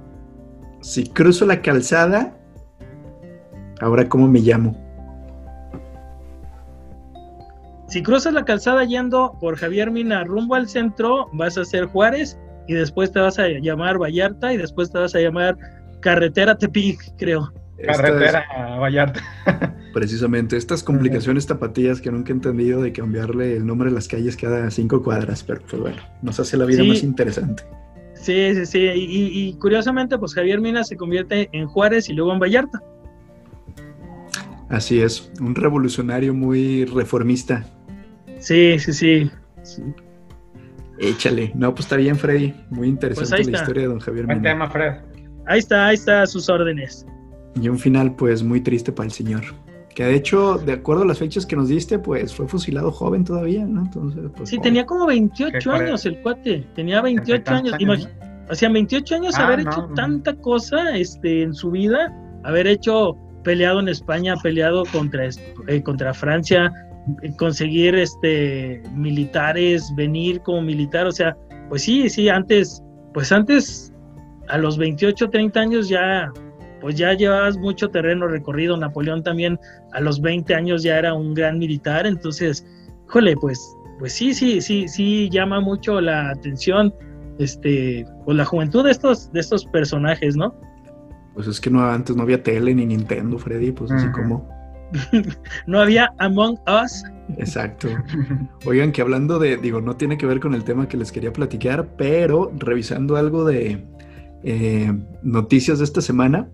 S3: Si cruzo la calzada, ahora cómo me llamo.
S1: Si cruzas la calzada yendo por Javier Mina rumbo al centro, vas a ser Juárez y después te vas a llamar Vallarta y después te vas a llamar Carretera Tepic, creo.
S2: Carretera Vallarta.
S3: Precisamente, estas complicaciones tapatías que nunca he entendido de cambiarle el nombre de las calles cada cinco cuadras, pero pues bueno, nos hace la vida más interesante.
S1: Sí, sí, sí, y, curiosamente, pues Javier Mina se convierte en Juárez y luego en Vallarta.
S3: Así es, un revolucionario muy reformista.
S1: Sí, sí, sí.
S3: Échale. No, pues está bien, Freddy. Muy interesante pues la historia de don Javier
S2: Buen tema, Fred.
S1: Ahí está, ahí está, a sus órdenes.
S3: Y un final, pues, muy triste para el señor. Que de hecho, de acuerdo a las fechas que nos diste, pues fue fusilado joven todavía, ¿no? Entonces, pues,
S1: sí, tenía como 28 años el cuate. Tenía 28 años. o sea, 28 años ah, haber hecho tanta cosa este, en su vida, haber hecho peleado en España, peleado contra, eh, contra Francia, conseguir este militares, venir como militar, o sea, pues sí, sí, antes, pues antes a los 28, 30 años ya pues ya llevabas mucho terreno recorrido. Napoleón también a los 20 años ya era un gran militar, entonces, híjole, pues pues sí, sí, sí, sí llama mucho la atención este pues la juventud de estos de estos personajes, ¿no?
S3: Pues es que no antes no había tele ni Nintendo, Freddy, pues así como
S1: no había Among Us.
S3: Exacto. Oigan, que hablando de, digo, no tiene que ver con el tema que les quería platicar, pero revisando algo de eh, noticias de esta semana,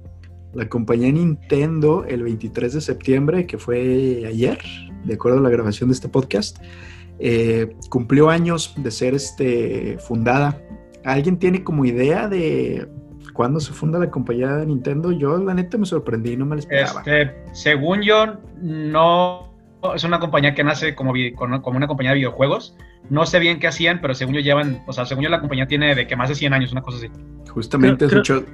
S3: la compañía Nintendo el 23 de septiembre, que fue ayer, de acuerdo a la grabación de este podcast, eh, cumplió años de ser este, fundada. ¿Alguien tiene como idea de cuando se funda la compañía de Nintendo, yo la neta me sorprendí, no me la esperaba.
S2: Este, según yo, no es una compañía que nace como, como una compañía de videojuegos. No sé bien qué hacían, pero según yo llevan, o sea, según yo la compañía tiene de que más de 100 años, una cosa así.
S3: Justamente, creo,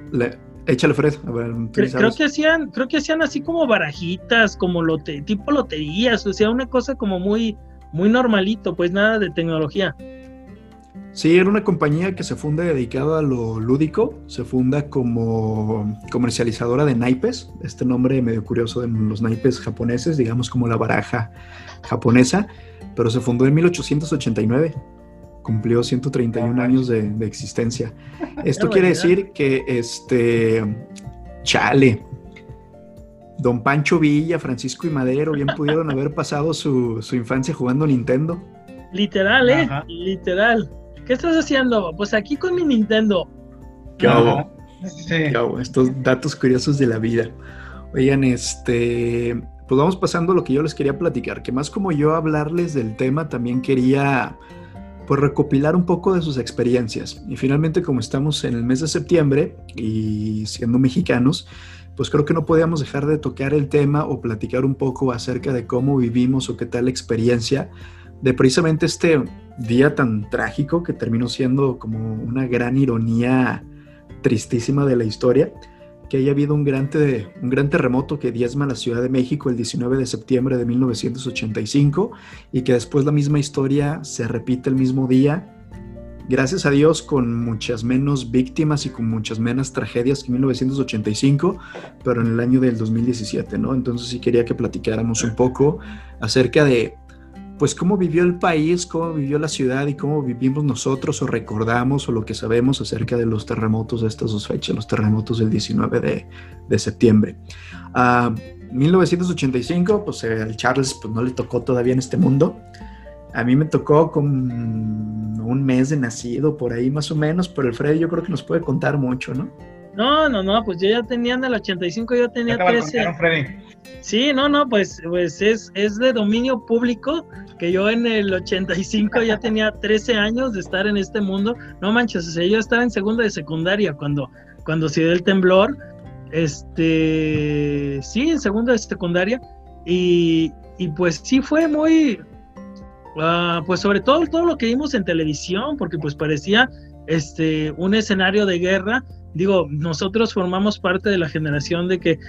S3: échale Fred, a ver,
S1: creo, que hacían, creo que hacían así como barajitas, como lote, tipo loterías, o sea, una cosa como muy, muy normalito, pues nada de tecnología.
S3: Sí, era una compañía que se funda dedicada a lo lúdico, se funda como comercializadora de naipes, este nombre medio curioso de los naipes japoneses, digamos como la baraja japonesa, pero se fundó en 1889, cumplió 131 años de, existencia. Esto quiere decir que, este, chale, Don Pancho Villa, Francisco y Madero bien pudieron haber pasado su, su infancia jugando Nintendo.
S1: Literal, ¿eh? Literal. ¿Qué estás haciendo? Pues aquí con mi Nintendo.
S3: ¿Qué hago? Sí. Estos datos curiosos de la vida. Oigan, este, pues vamos pasando a lo que yo les quería platicar, que más como yo hablarles del tema, también quería pues recopilar un poco de sus experiencias. Y finalmente, como estamos en el mes de septiembre y siendo mexicanos, pues creo que no podíamos dejar de tocar el tema o platicar un poco acerca de cómo vivimos o qué tal la experiencia de precisamente este día tan trágico que terminó siendo como una gran ironía tristísima de la historia, que haya habido un gran, un gran terremoto que diezma la Ciudad de México el 19 de septiembre de 1985 y que después la misma historia se repite el mismo día gracias a Dios con muchas menos víctimas y con muchas menos tragedias que en 1985, pero en el año del 2017, ¿no? Entonces sí quería que platicáramos un poco acerca de, pues, cómo vivió el país, cómo vivió la ciudad y cómo vivimos nosotros o recordamos o lo que sabemos acerca de los terremotos de estas dos fechas, los terremotos del 19 de, de septiembre. Uh, 1985, pues el Charles pues, no le tocó todavía en este mundo. A mí me tocó con un mes de nacido, por ahí más o menos, pero el Freddy yo creo que nos puede contar mucho, ¿no?
S1: No, no, no, pues yo ya tenía en el 85, yo tenía 13. Sí, no, no, pues, pues es, es de dominio público que yo en el 85 ya tenía 13 años de estar en este mundo. No manches, o sea, yo estaba en segunda de secundaria cuando, cuando se dio el temblor. Este, sí, en segunda de secundaria. Y, y pues sí fue muy, Ah, pues sobre todo todo lo que vimos en televisión, porque pues parecía este un escenario de guerra. Digo, nosotros formamos parte de la generación de que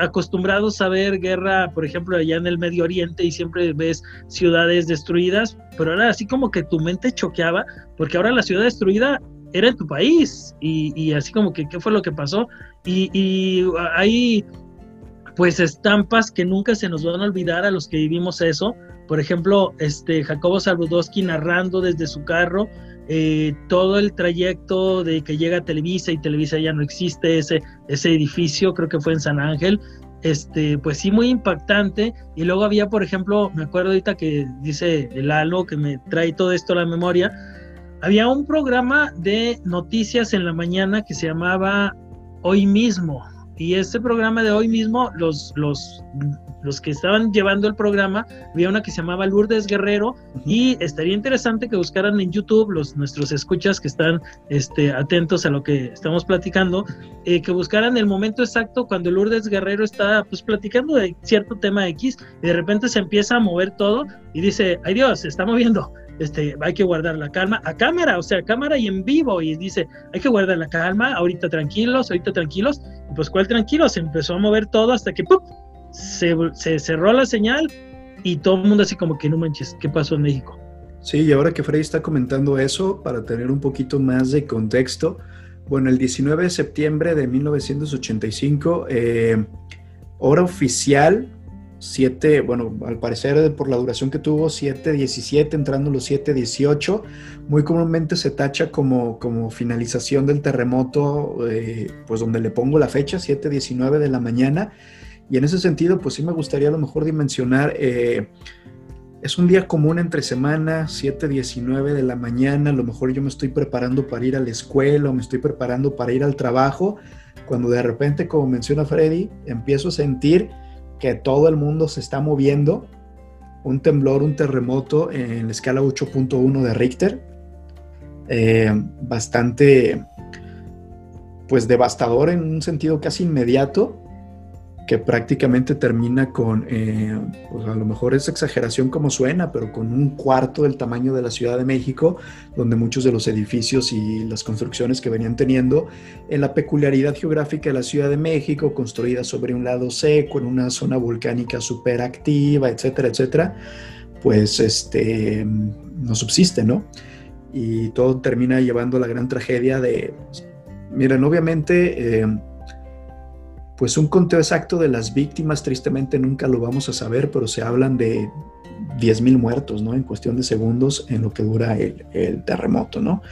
S1: acostumbrados a ver guerra, por ejemplo, allá en el Medio Oriente y siempre ves ciudades destruidas, pero ahora así como que tu mente choqueaba, porque ahora la ciudad destruida era en tu país y, así como que qué fue lo que pasó y, y hay pues estampas que nunca se nos van a olvidar a los que vivimos eso, por ejemplo, este, Jacobo Saludowski narrando desde su carro eh, todo el trayecto de que llega Televisa y Televisa ya no existe, ese, ese edificio creo que fue en San Ángel, este, pues sí, muy impactante. Y luego había, por ejemplo, me acuerdo ahorita que dice el Lalo, que me trae todo esto a la memoria, había un programa de noticias en la mañana que se llamaba Hoy mismo. Y este programa de hoy mismo, los, los los que estaban llevando el programa, había una que se llamaba Lourdes Guerrero y estaría interesante que buscaran en YouTube los nuestros escuchas que están este, atentos a lo que estamos platicando, eh, que buscaran el momento exacto cuando Lourdes Guerrero está pues platicando de cierto tema X y de repente se empieza a mover todo y dice, ay Dios, se está moviendo. Este, hay que guardar la calma a cámara, o sea, cámara y en vivo, y dice, hay que guardar la calma, ahorita tranquilos, ahorita tranquilos, y pues cuál tranquilo, se empezó a mover todo hasta que ¡pum! se, cerró la señal y todo el mundo así como que no manches, ¿qué pasó en México?
S3: Sí, y ahora que Freddy está comentando eso, para tener un poquito más de contexto, bueno, el 19 de septiembre de 1985, eh, hora oficial, 7, bueno, al parecer por la duración que tuvo, 7.17, entrando los 7.18, muy comúnmente se tacha como, como finalización del terremoto, eh, pues donde le pongo la fecha, 7.19 de la mañana, y en ese sentido, pues sí me gustaría a lo mejor dimensionar, eh, es un día común entre semana, 7, 19 de la mañana, a lo mejor yo me estoy preparando para ir a la escuela o me estoy preparando para ir al trabajo, cuando de repente, como menciona Freddy, empiezo a sentir que todo el mundo se está moviendo, un temblor, un terremoto en la escala 8.1 de Richter, eh, bastante, pues devastador en un sentido casi inmediato, que prácticamente termina con, eh, pues a lo mejor es exageración como suena, pero con un cuarto del tamaño de la Ciudad de México, donde muchos de los edificios y las construcciones que venían teniendo, en la peculiaridad geográfica de la Ciudad de México, construida sobre un lado seco, en una zona volcánica súper activa, etcétera, etcétera, pues este, no subsiste, ¿no? Y todo termina llevando la gran tragedia de, miren, obviamente... Eh, pues un conteo exacto de las víctimas, tristemente nunca lo vamos a saber, pero se hablan de 10.000 muertos, ¿no? En cuestión de segundos en lo que dura el, terremoto, ¿no?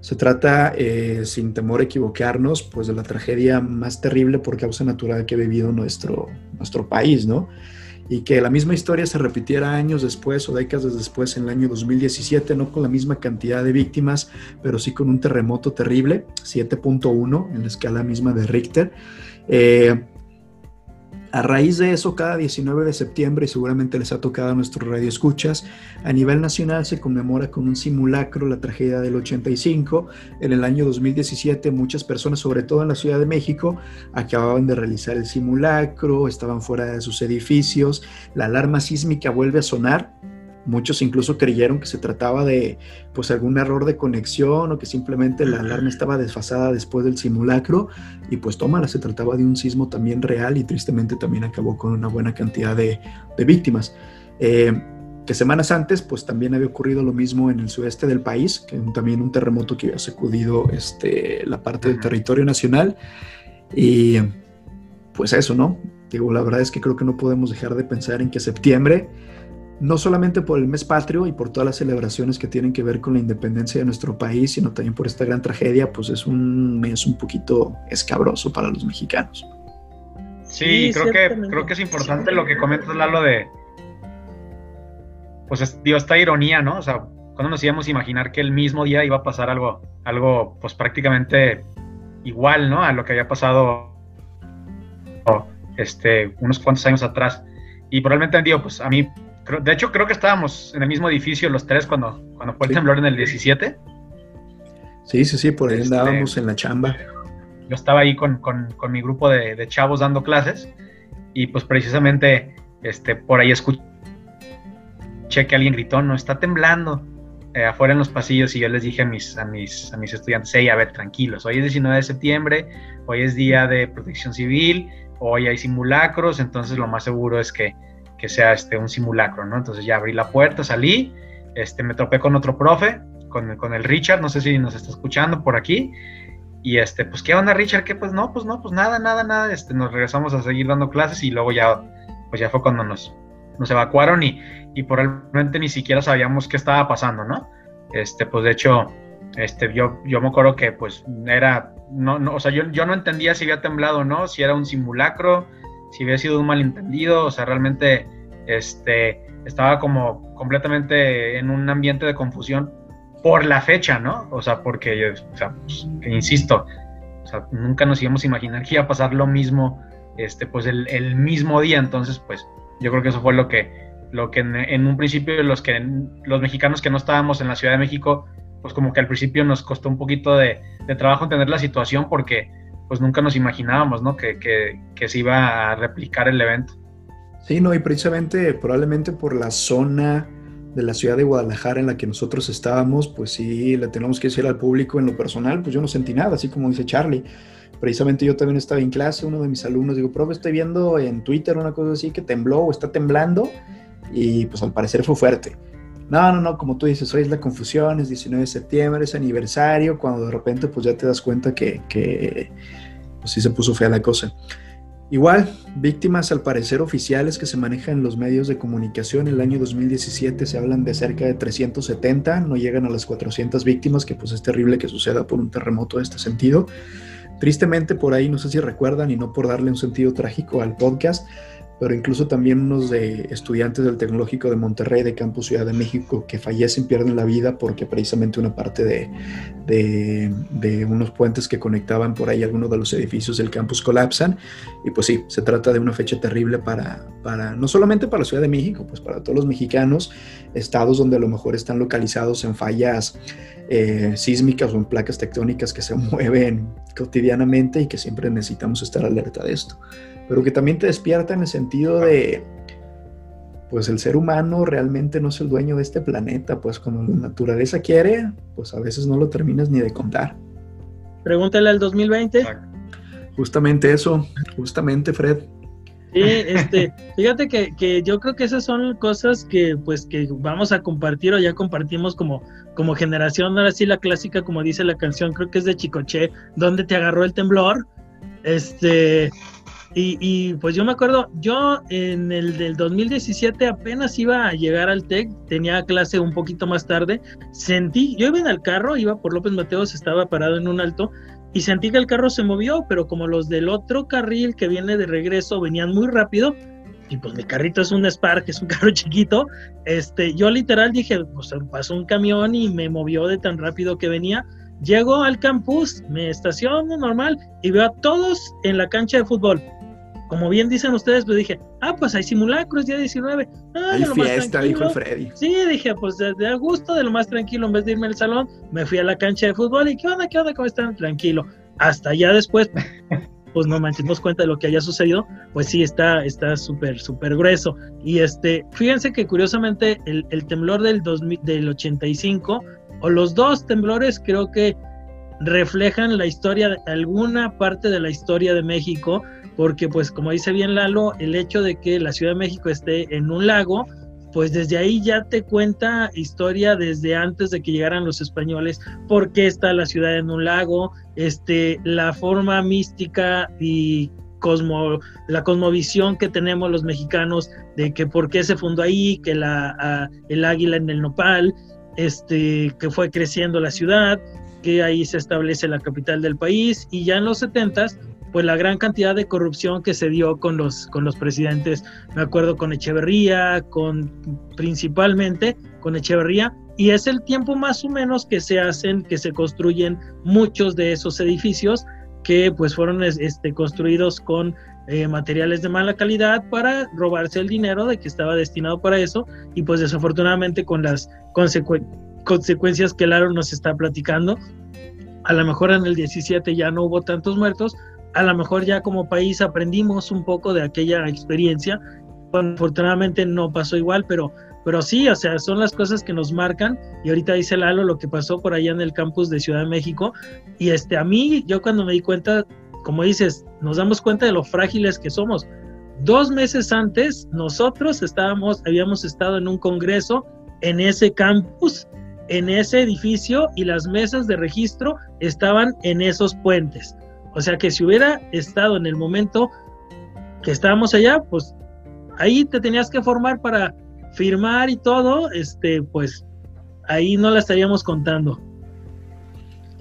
S3: Se trata, eh, sin temor a equivocarnos, pues de la tragedia más terrible por causa natural que ha vivido nuestro, nuestro país, ¿no? Y que la misma historia se repitiera años después o décadas después, en el año 2017, no con la misma cantidad de víctimas, pero sí con un terremoto terrible, 7.1 en la escala misma de Richter eh, a raíz de eso, cada 19 de septiembre, y seguramente les ha tocado a nuestros radioescuchas, a nivel nacional se conmemora con un simulacro la tragedia del 85. En el año 2017, muchas personas, sobre todo en la Ciudad de México, acababan de realizar el simulacro, estaban fuera de sus edificios, la alarma sísmica vuelve a sonar Muchos incluso creyeron que se trataba de pues algún error de conexión o que simplemente la alarma estaba desfasada después del simulacro y pues tómala, se trataba de un sismo también real y tristemente también acabó con una buena cantidad de, víctimas. Eh, que semanas antes pues también había ocurrido lo mismo en el sudeste del país, que también un terremoto que había sacudido este, la parte del territorio nacional. Y pues eso, ¿no? Digo, la verdad es que creo que no podemos dejar de pensar en que septiembre, no solamente por el mes patrio y por todas las celebraciones que tienen que ver con la independencia de nuestro país, sino también por esta gran tragedia, pues es un mes un poquito escabroso para los mexicanos.
S2: Sí, creo, que, creo que es importante lo que comentas, Lalo, de, pues, digo, esta ironía, ¿no? O sea, cuando nos íbamos a imaginar que el mismo día iba a pasar algo, algo, pues prácticamente igual, ¿no? A lo que había pasado este, unos cuantos años atrás. Y probablemente, digo, pues a mí, de hecho creo que estábamos en el mismo edificio los tres cuando, cuando fue el temblor en el 17.
S3: Sí, sí, sí, por ahí este, andábamos en la chamba.
S2: Yo estaba ahí con, con, con mi grupo de, de, chavos dando clases y pues precisamente este, por ahí escuché que alguien gritó, no, está temblando eh, afuera en los pasillos y yo les dije a mis, a mis, a mis estudiantes, hey, a ver, tranquilos, hoy es 19 de septiembre, hoy es día de protección civil, hoy hay simulacros, entonces lo más seguro es que, que sea este, un simulacro, ¿no? Entonces ya abrí la puerta, salí, este, me topé con otro profe, con, con el Richard, no sé si nos está escuchando por aquí, y este, pues, ¿qué onda, Richard? ¿Qué? Pues no, pues no, pues nada, nada, nada, este, nos regresamos a seguir dando clases y luego ya, pues ya fue cuando nos, nos evacuaron y, y probablemente ni siquiera sabíamos qué estaba pasando, ¿no? Este, pues de hecho, este, yo, yo me acuerdo que pues era, no, no, o sea, yo, yo no entendía si había temblado o no, si era un simulacro, si había sido un malentendido, o sea, realmente, este, estaba como completamente en un ambiente de confusión por la fecha, ¿no? O sea, porque, o sea, pues, insisto, nunca nos íbamos a imaginar que iba a pasar lo mismo, este, pues el, mismo día, entonces, pues, yo creo que eso fue lo que, lo que en, un principio los, que, los mexicanos que no estábamos en la Ciudad de México, pues como que al principio nos costó un poquito de, trabajo entender la situación porque pues nunca nos imaginábamos, ¿no? Que, que, se iba a replicar el evento.
S3: Sí, no, y precisamente probablemente por la zona de la ciudad de Guadalajara en la que nosotros estábamos, pues sí, le tenemos que decir al público en lo personal, pues yo no sentí nada, así como dice Charlie. Precisamente yo también estaba en clase, uno de mis alumnos digo, profe, estoy viendo en Twitter una cosa así que tembló o está temblando, y pues al parecer fue fuerte. No, no, no, como tú dices, hoy es la confusión, es 19 de septiembre, es aniversario, cuando de repente pues ya te das cuenta que, que pues sí se puso fea la cosa. Igual, víctimas al parecer oficiales que se manejan en los medios de comunicación, el año 2017 se hablan de cerca de 370, no llegan a las 400 víctimas, que pues es terrible que suceda por un terremoto de este sentido. Tristemente por ahí, no sé si recuerdan y no por darle un sentido trágico al podcast, pero incluso también unos de estudiantes del Tecnológico de Monterrey, de Campus Ciudad de México, que fallecen, pierden la vida porque precisamente una parte de, de, unos puentes que conectaban por ahí algunos de los edificios del campus colapsan. Y pues sí, se trata de una fecha terrible para, para, no solamente para la Ciudad de México, pues para todos los mexicanos, estados donde a lo mejor están localizados en fallas eh, sísmicas o en placas tectónicas que se mueven cotidianamente y que siempre necesitamos estar alerta de esto pero que también te despierta en el sentido de, pues el ser humano realmente no es el dueño de este planeta, pues cuando la naturaleza quiere, pues a veces no lo terminas ni de contar.
S1: Pregúntale al 2020.
S3: Justamente eso, justamente Fred.
S1: Sí, este, fíjate que, que, yo creo que esas son cosas que pues que vamos a compartir o ya compartimos como, como generación, ahora sí la clásica como dice la canción, creo que es de Chicoche, ¿dónde te agarró el temblor? Este, y, pues yo me acuerdo, yo en el del 2017 apenas iba a llegar al TEC, tenía clase un poquito más tarde, sentí, yo iba en el carro, iba por López Mateos, estaba parado en un alto y sentí que el carro se movió, pero como los del otro carril que viene de regreso venían muy rápido, y pues mi carrito es un Spark, es un carro chiquito, este, yo literal dije, pues pasó un camión y me movió de tan rápido que venía. Llego al campus, me estaciono normal y veo a todos en la cancha de fútbol como bien dicen ustedes, pues dije, ah, pues hay simulacros, día 19. Ah,
S3: hay fiesta, dijo Freddy.
S1: Sí, dije, pues de, de, gusto, de lo más tranquilo, en vez de irme al salón, me fui a la cancha de fútbol y ¿qué onda, qué onda, cómo están? Tranquilo. Hasta ya después, pues no manchemos cuenta de lo que haya sucedido, pues sí, está está súper, súper grueso. Y este, fíjense que curiosamente el, el temblor del, 2000, del 85, o los dos temblores creo que reflejan la historia, alguna parte de la historia de México, porque pues como dice bien Lalo, el hecho de que la Ciudad de México esté en un lago pues desde ahí ya te cuenta historia desde antes de que llegaran los españoles, por qué está la ciudad en un lago, este, la forma mística y cosmo, la cosmovisión que tenemos los mexicanos de que por qué se fundó ahí, que la, el águila en el nopal, este, que fue creciendo la ciudad, que ahí se establece la capital del país y ya en los setentas pues la gran cantidad de corrupción que se dio con los, con los presidentes, me acuerdo con Echeverría, con principalmente con Echeverría, y es el tiempo más o menos que se hacen, que se construyen muchos de esos edificios que pues fueron este, construidos con eh, materiales de mala calidad para robarse el dinero de que estaba destinado para eso y pues desafortunadamente con las consecuencias que Laro nos está platicando, a lo mejor en el 17 ya no hubo tantos muertos, a lo mejor ya como país aprendimos un poco de aquella experiencia. afortunadamente no pasó igual, pero, pero sí, o sea, son las cosas que nos marcan. Y ahorita dice Lalo lo que pasó por allá en el campus de Ciudad de México. Y este, a mí, yo cuando me di cuenta, como dices, nos damos cuenta de lo frágiles que somos. Dos meses antes, nosotros estábamos, habíamos estado en un congreso en ese campus, en ese edificio, y las mesas de registro estaban en esos puentes. O sea que si hubiera estado en el momento que estábamos allá, pues ahí te tenías que formar para firmar y todo, este, pues ahí no la estaríamos contando.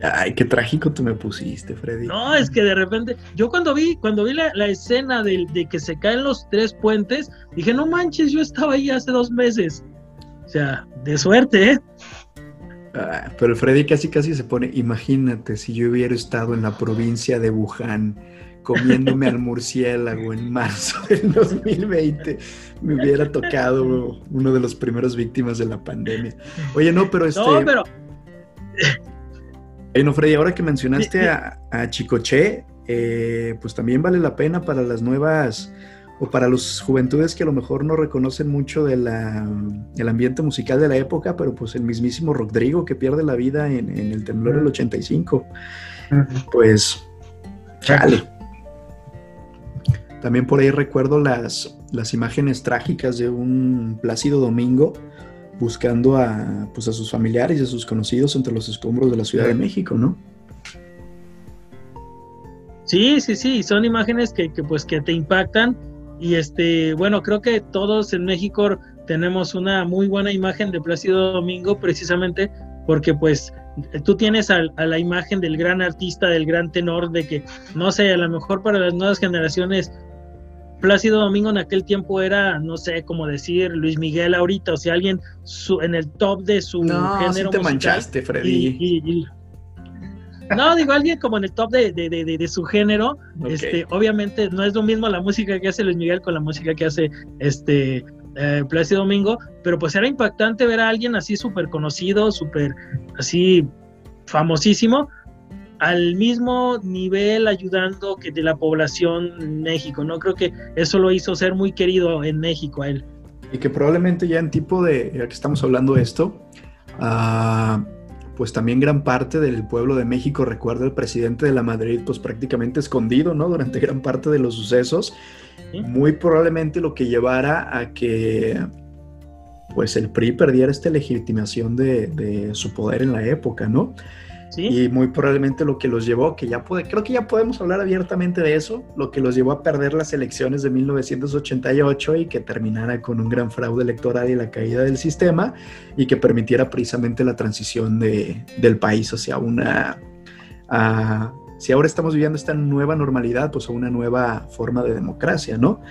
S3: Ay, qué trágico tú me pusiste, Freddy.
S1: No, es que de repente, yo cuando vi, cuando vi la, escena de, de, que se caen los tres puentes, dije, no manches, yo estaba ahí hace dos meses. O sea, de suerte, ¿eh?
S3: Ah, pero Freddy casi casi se pone, imagínate si yo hubiera estado en la provincia de Wuhan comiéndome al murciélago en marzo del 2020, me hubiera tocado uno de los primeros víctimas de la pandemia. Oye, no, pero este...
S1: No, pero...
S3: Oye, no, Freddy, ahora que mencionaste a, a Chicoche, eh, pues también vale la pena para las nuevas o para los juventudes que a lo mejor no reconocen mucho del ambiente musical de la época, pero pues el mismísimo Rodrigo que pierde la vida en, el temblor del 85, pues chale. También por ahí recuerdo las, las imágenes trágicas de un Plácido Domingo buscando a, pues a sus familiares y a sus conocidos entre los escombros de la Ciudad de México, ¿no?
S1: Sí, sí, sí, son imágenes que, que, pues que te impactan y este, bueno, creo que todos en México tenemos una muy buena imagen de Plácido Domingo precisamente porque pues tú tienes a, la imagen del gran artista, del gran tenor, de que, no sé, a lo mejor para las nuevas generaciones, Plácido Domingo en aquel tiempo era, no sé, cómo decir, Luis Miguel ahorita, o sea, alguien en el top de su
S3: no,
S1: género.
S3: te manchaste, Freddy.
S1: No, digo, alguien como en el top de, de, de, de su género, este, obviamente no es lo mismo la música que hace Luis Miguel con la música que hace este eh, Plácido Domingo, pero pues era impactante ver a alguien así súper conocido, súper así famosísimo, al mismo nivel ayudando que de la población en México, ¿no? Creo que eso lo hizo ser muy querido en México a él.
S3: Y que probablemente ya en tipo de, ya que estamos hablando de esto, uh, pues también gran parte del pueblo de México recuerda al presidente de la Madrid pues prácticamente escondido, ¿no? Durante gran parte de los sucesos. Muy probablemente lo que llevara a que pues el PRI perdiera esta legitimación de, de su poder en la época, ¿no? Y muy probablemente lo que los llevó, que ya puede, creo que ya podemos hablar abiertamente de eso, lo que los llevó a perder las elecciones de 1988 y que terminara con un gran fraude electoral y la caída del sistema y que permitiera precisamente la transición de, del país hacia una... si ahora estamos viviendo esta nueva normalidad, pues a una nueva forma de democracia, ¿no?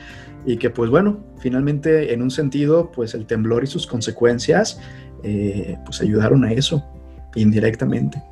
S3: Y que pues bueno, finalmente en un sentido, pues el temblor y sus consecuencias, eh, pues ayudaron a eso indirectamente.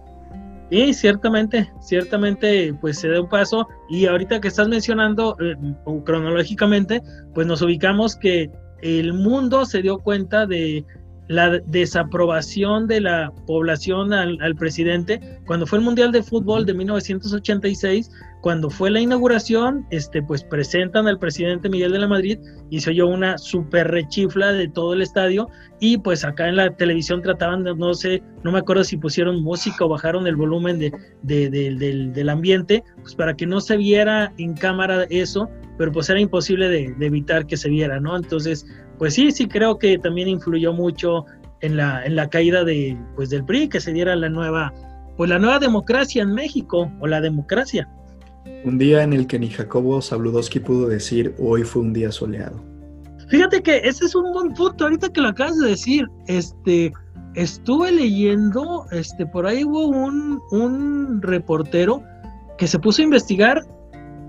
S1: Y ciertamente, ciertamente, pues se da un paso. Y ahorita que estás mencionando eh, cronológicamente, pues nos ubicamos que el mundo se dio cuenta de la desaprobación de la población al, presidente. Cuando fue el Mundial de Fútbol de 1986, cuando fue la inauguración, este, pues presentan al presidente Miguel de la Madrid y se oyó una super rechifla de todo el estadio y pues acá en la televisión trataban de, no sé, no me acuerdo si pusieron música o bajaron el volumen de, del, del, ambiente, pues para que no se viera en cámara eso, pero pues era imposible de, de evitar que se viera, ¿no? Entonces, pues sí, sí creo que también influyó mucho en la, en la caída de, pues del PRI, que se diera la nueva, pues la nueva democracia en México, o la democracia.
S3: Un día en el que ni Jacobo Zabludowski pudo decir, hoy fue un día soleado.
S1: Fíjate que ese es un buen punto, ahorita que lo acabas de decir, este, estuve leyendo, este, por ahí hubo un, un reportero que se puso a investigar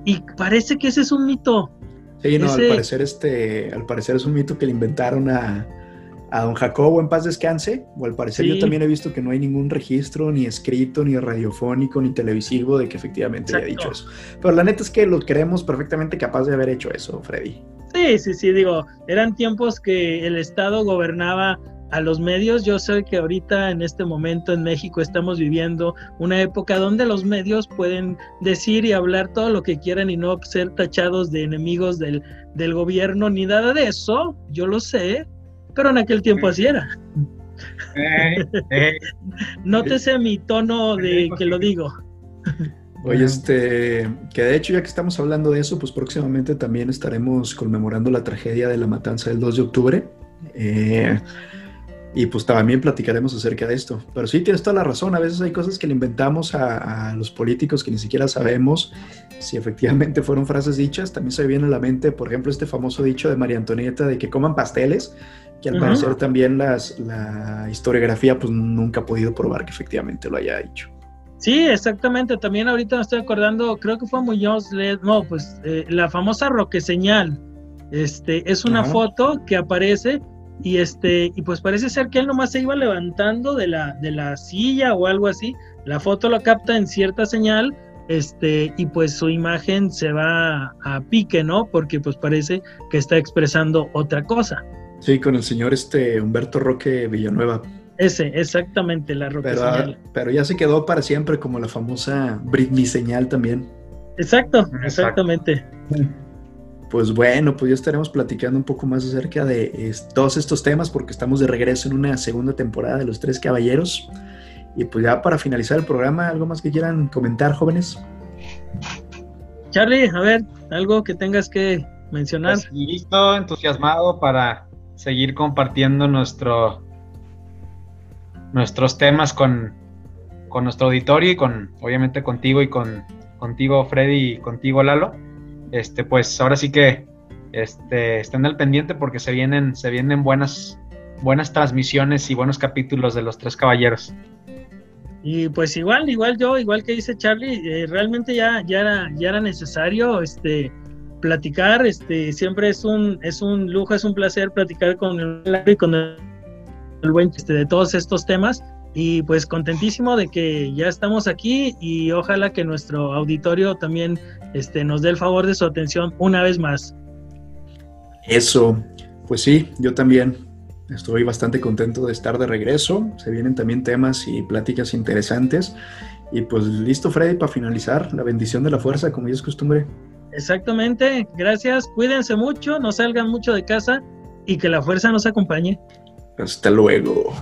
S1: y parece que ese es un mito.
S3: Sí, no, al parecer este, al parecer es un mito que le inventaron a, a don Jacobo en paz descanse, o al parecer yo también he visto que no hay ningún registro, ni escrito, ni radiofónico, ni televisivo de que efectivamente haya dicho eso. Pero la neta es que lo creemos perfectamente capaz de haber hecho eso, Freddy.
S1: Sí, sí, sí, digo, eran tiempos que el Estado gobernaba a los medios. Yo sé que ahorita en este momento en México estamos viviendo una época donde los medios pueden decir y hablar todo lo que quieran y no ser tachados de enemigos del, del gobierno ni nada de eso. Yo lo sé, pero en aquel tiempo así era. Eh, eh. Nótese mi tono de que lo digo.
S3: Oye, este, que de hecho ya que estamos hablando de eso, pues próximamente también estaremos conmemorando la tragedia de la matanza del 2 de octubre. Eh, y pues también platicaremos acerca de esto. Pero sí, tienes toda la razón. A veces hay cosas que le inventamos a, los políticos que ni siquiera sabemos si efectivamente fueron frases dichas. También se viene a la mente, por ejemplo, este famoso dicho de María Antonieta de que coman pasteles, que al parecer también las, la historiografía pues nunca ha podido probar que efectivamente lo haya dicho.
S1: Sí, exactamente. También ahorita me estoy acordando, creo que fue Muñoz, no, pues eh, la famosa Roque Señal. Este, es una foto que aparece y este y pues parece ser que él nomás se iba levantando de la de la silla o algo así. La foto lo capta en cierta señal este y pues su imagen se va a pique no porque pues parece que está expresando otra cosa.
S3: Sí con el señor este Humberto Roque Villanueva.
S1: Ese exactamente la Roque
S3: pero,
S1: señal.
S3: pero ya se quedó para siempre como la famosa Britney señal también.
S1: Exacto exactamente
S3: pues bueno, pues ya estaremos platicando un poco más acerca de todos estos temas porque estamos de regreso en una segunda temporada de Los Tres Caballeros. Y pues ya para finalizar el programa, ¿algo más que quieran comentar, jóvenes?
S1: Charlie, a ver, algo que tengas que mencionar. Pues
S2: listo, entusiasmado para seguir compartiendo nuestro, nuestros temas con, con nuestro auditorio y con, obviamente, contigo y con contigo, Freddy, y contigo, Lalo este, pues ahora sí que este, estén al pendiente porque se vienen, se vienen buenas, buenas transmisiones y buenos capítulos de los tres caballeros.
S1: Y pues igual, igual yo, igual que dice Charlie, eh, realmente ya, ya, era, ya era necesario este, platicar, este, siempre es un, es un lujo, es un placer platicar con el, con el, buen este, de todos estos temas y pues contentísimo de que ya estamos aquí y ojalá que nuestro auditorio también este, nos dé el favor de su atención una vez más.
S3: Eso, pues sí, yo también estoy bastante contento de estar de regreso. Se vienen también temas y pláticas interesantes. Y pues listo, Freddy, para finalizar, la bendición de la fuerza, como ya es costumbre.
S1: Exactamente, gracias, cuídense mucho, no salgan mucho de casa y que la fuerza nos acompañe.
S3: Hasta luego.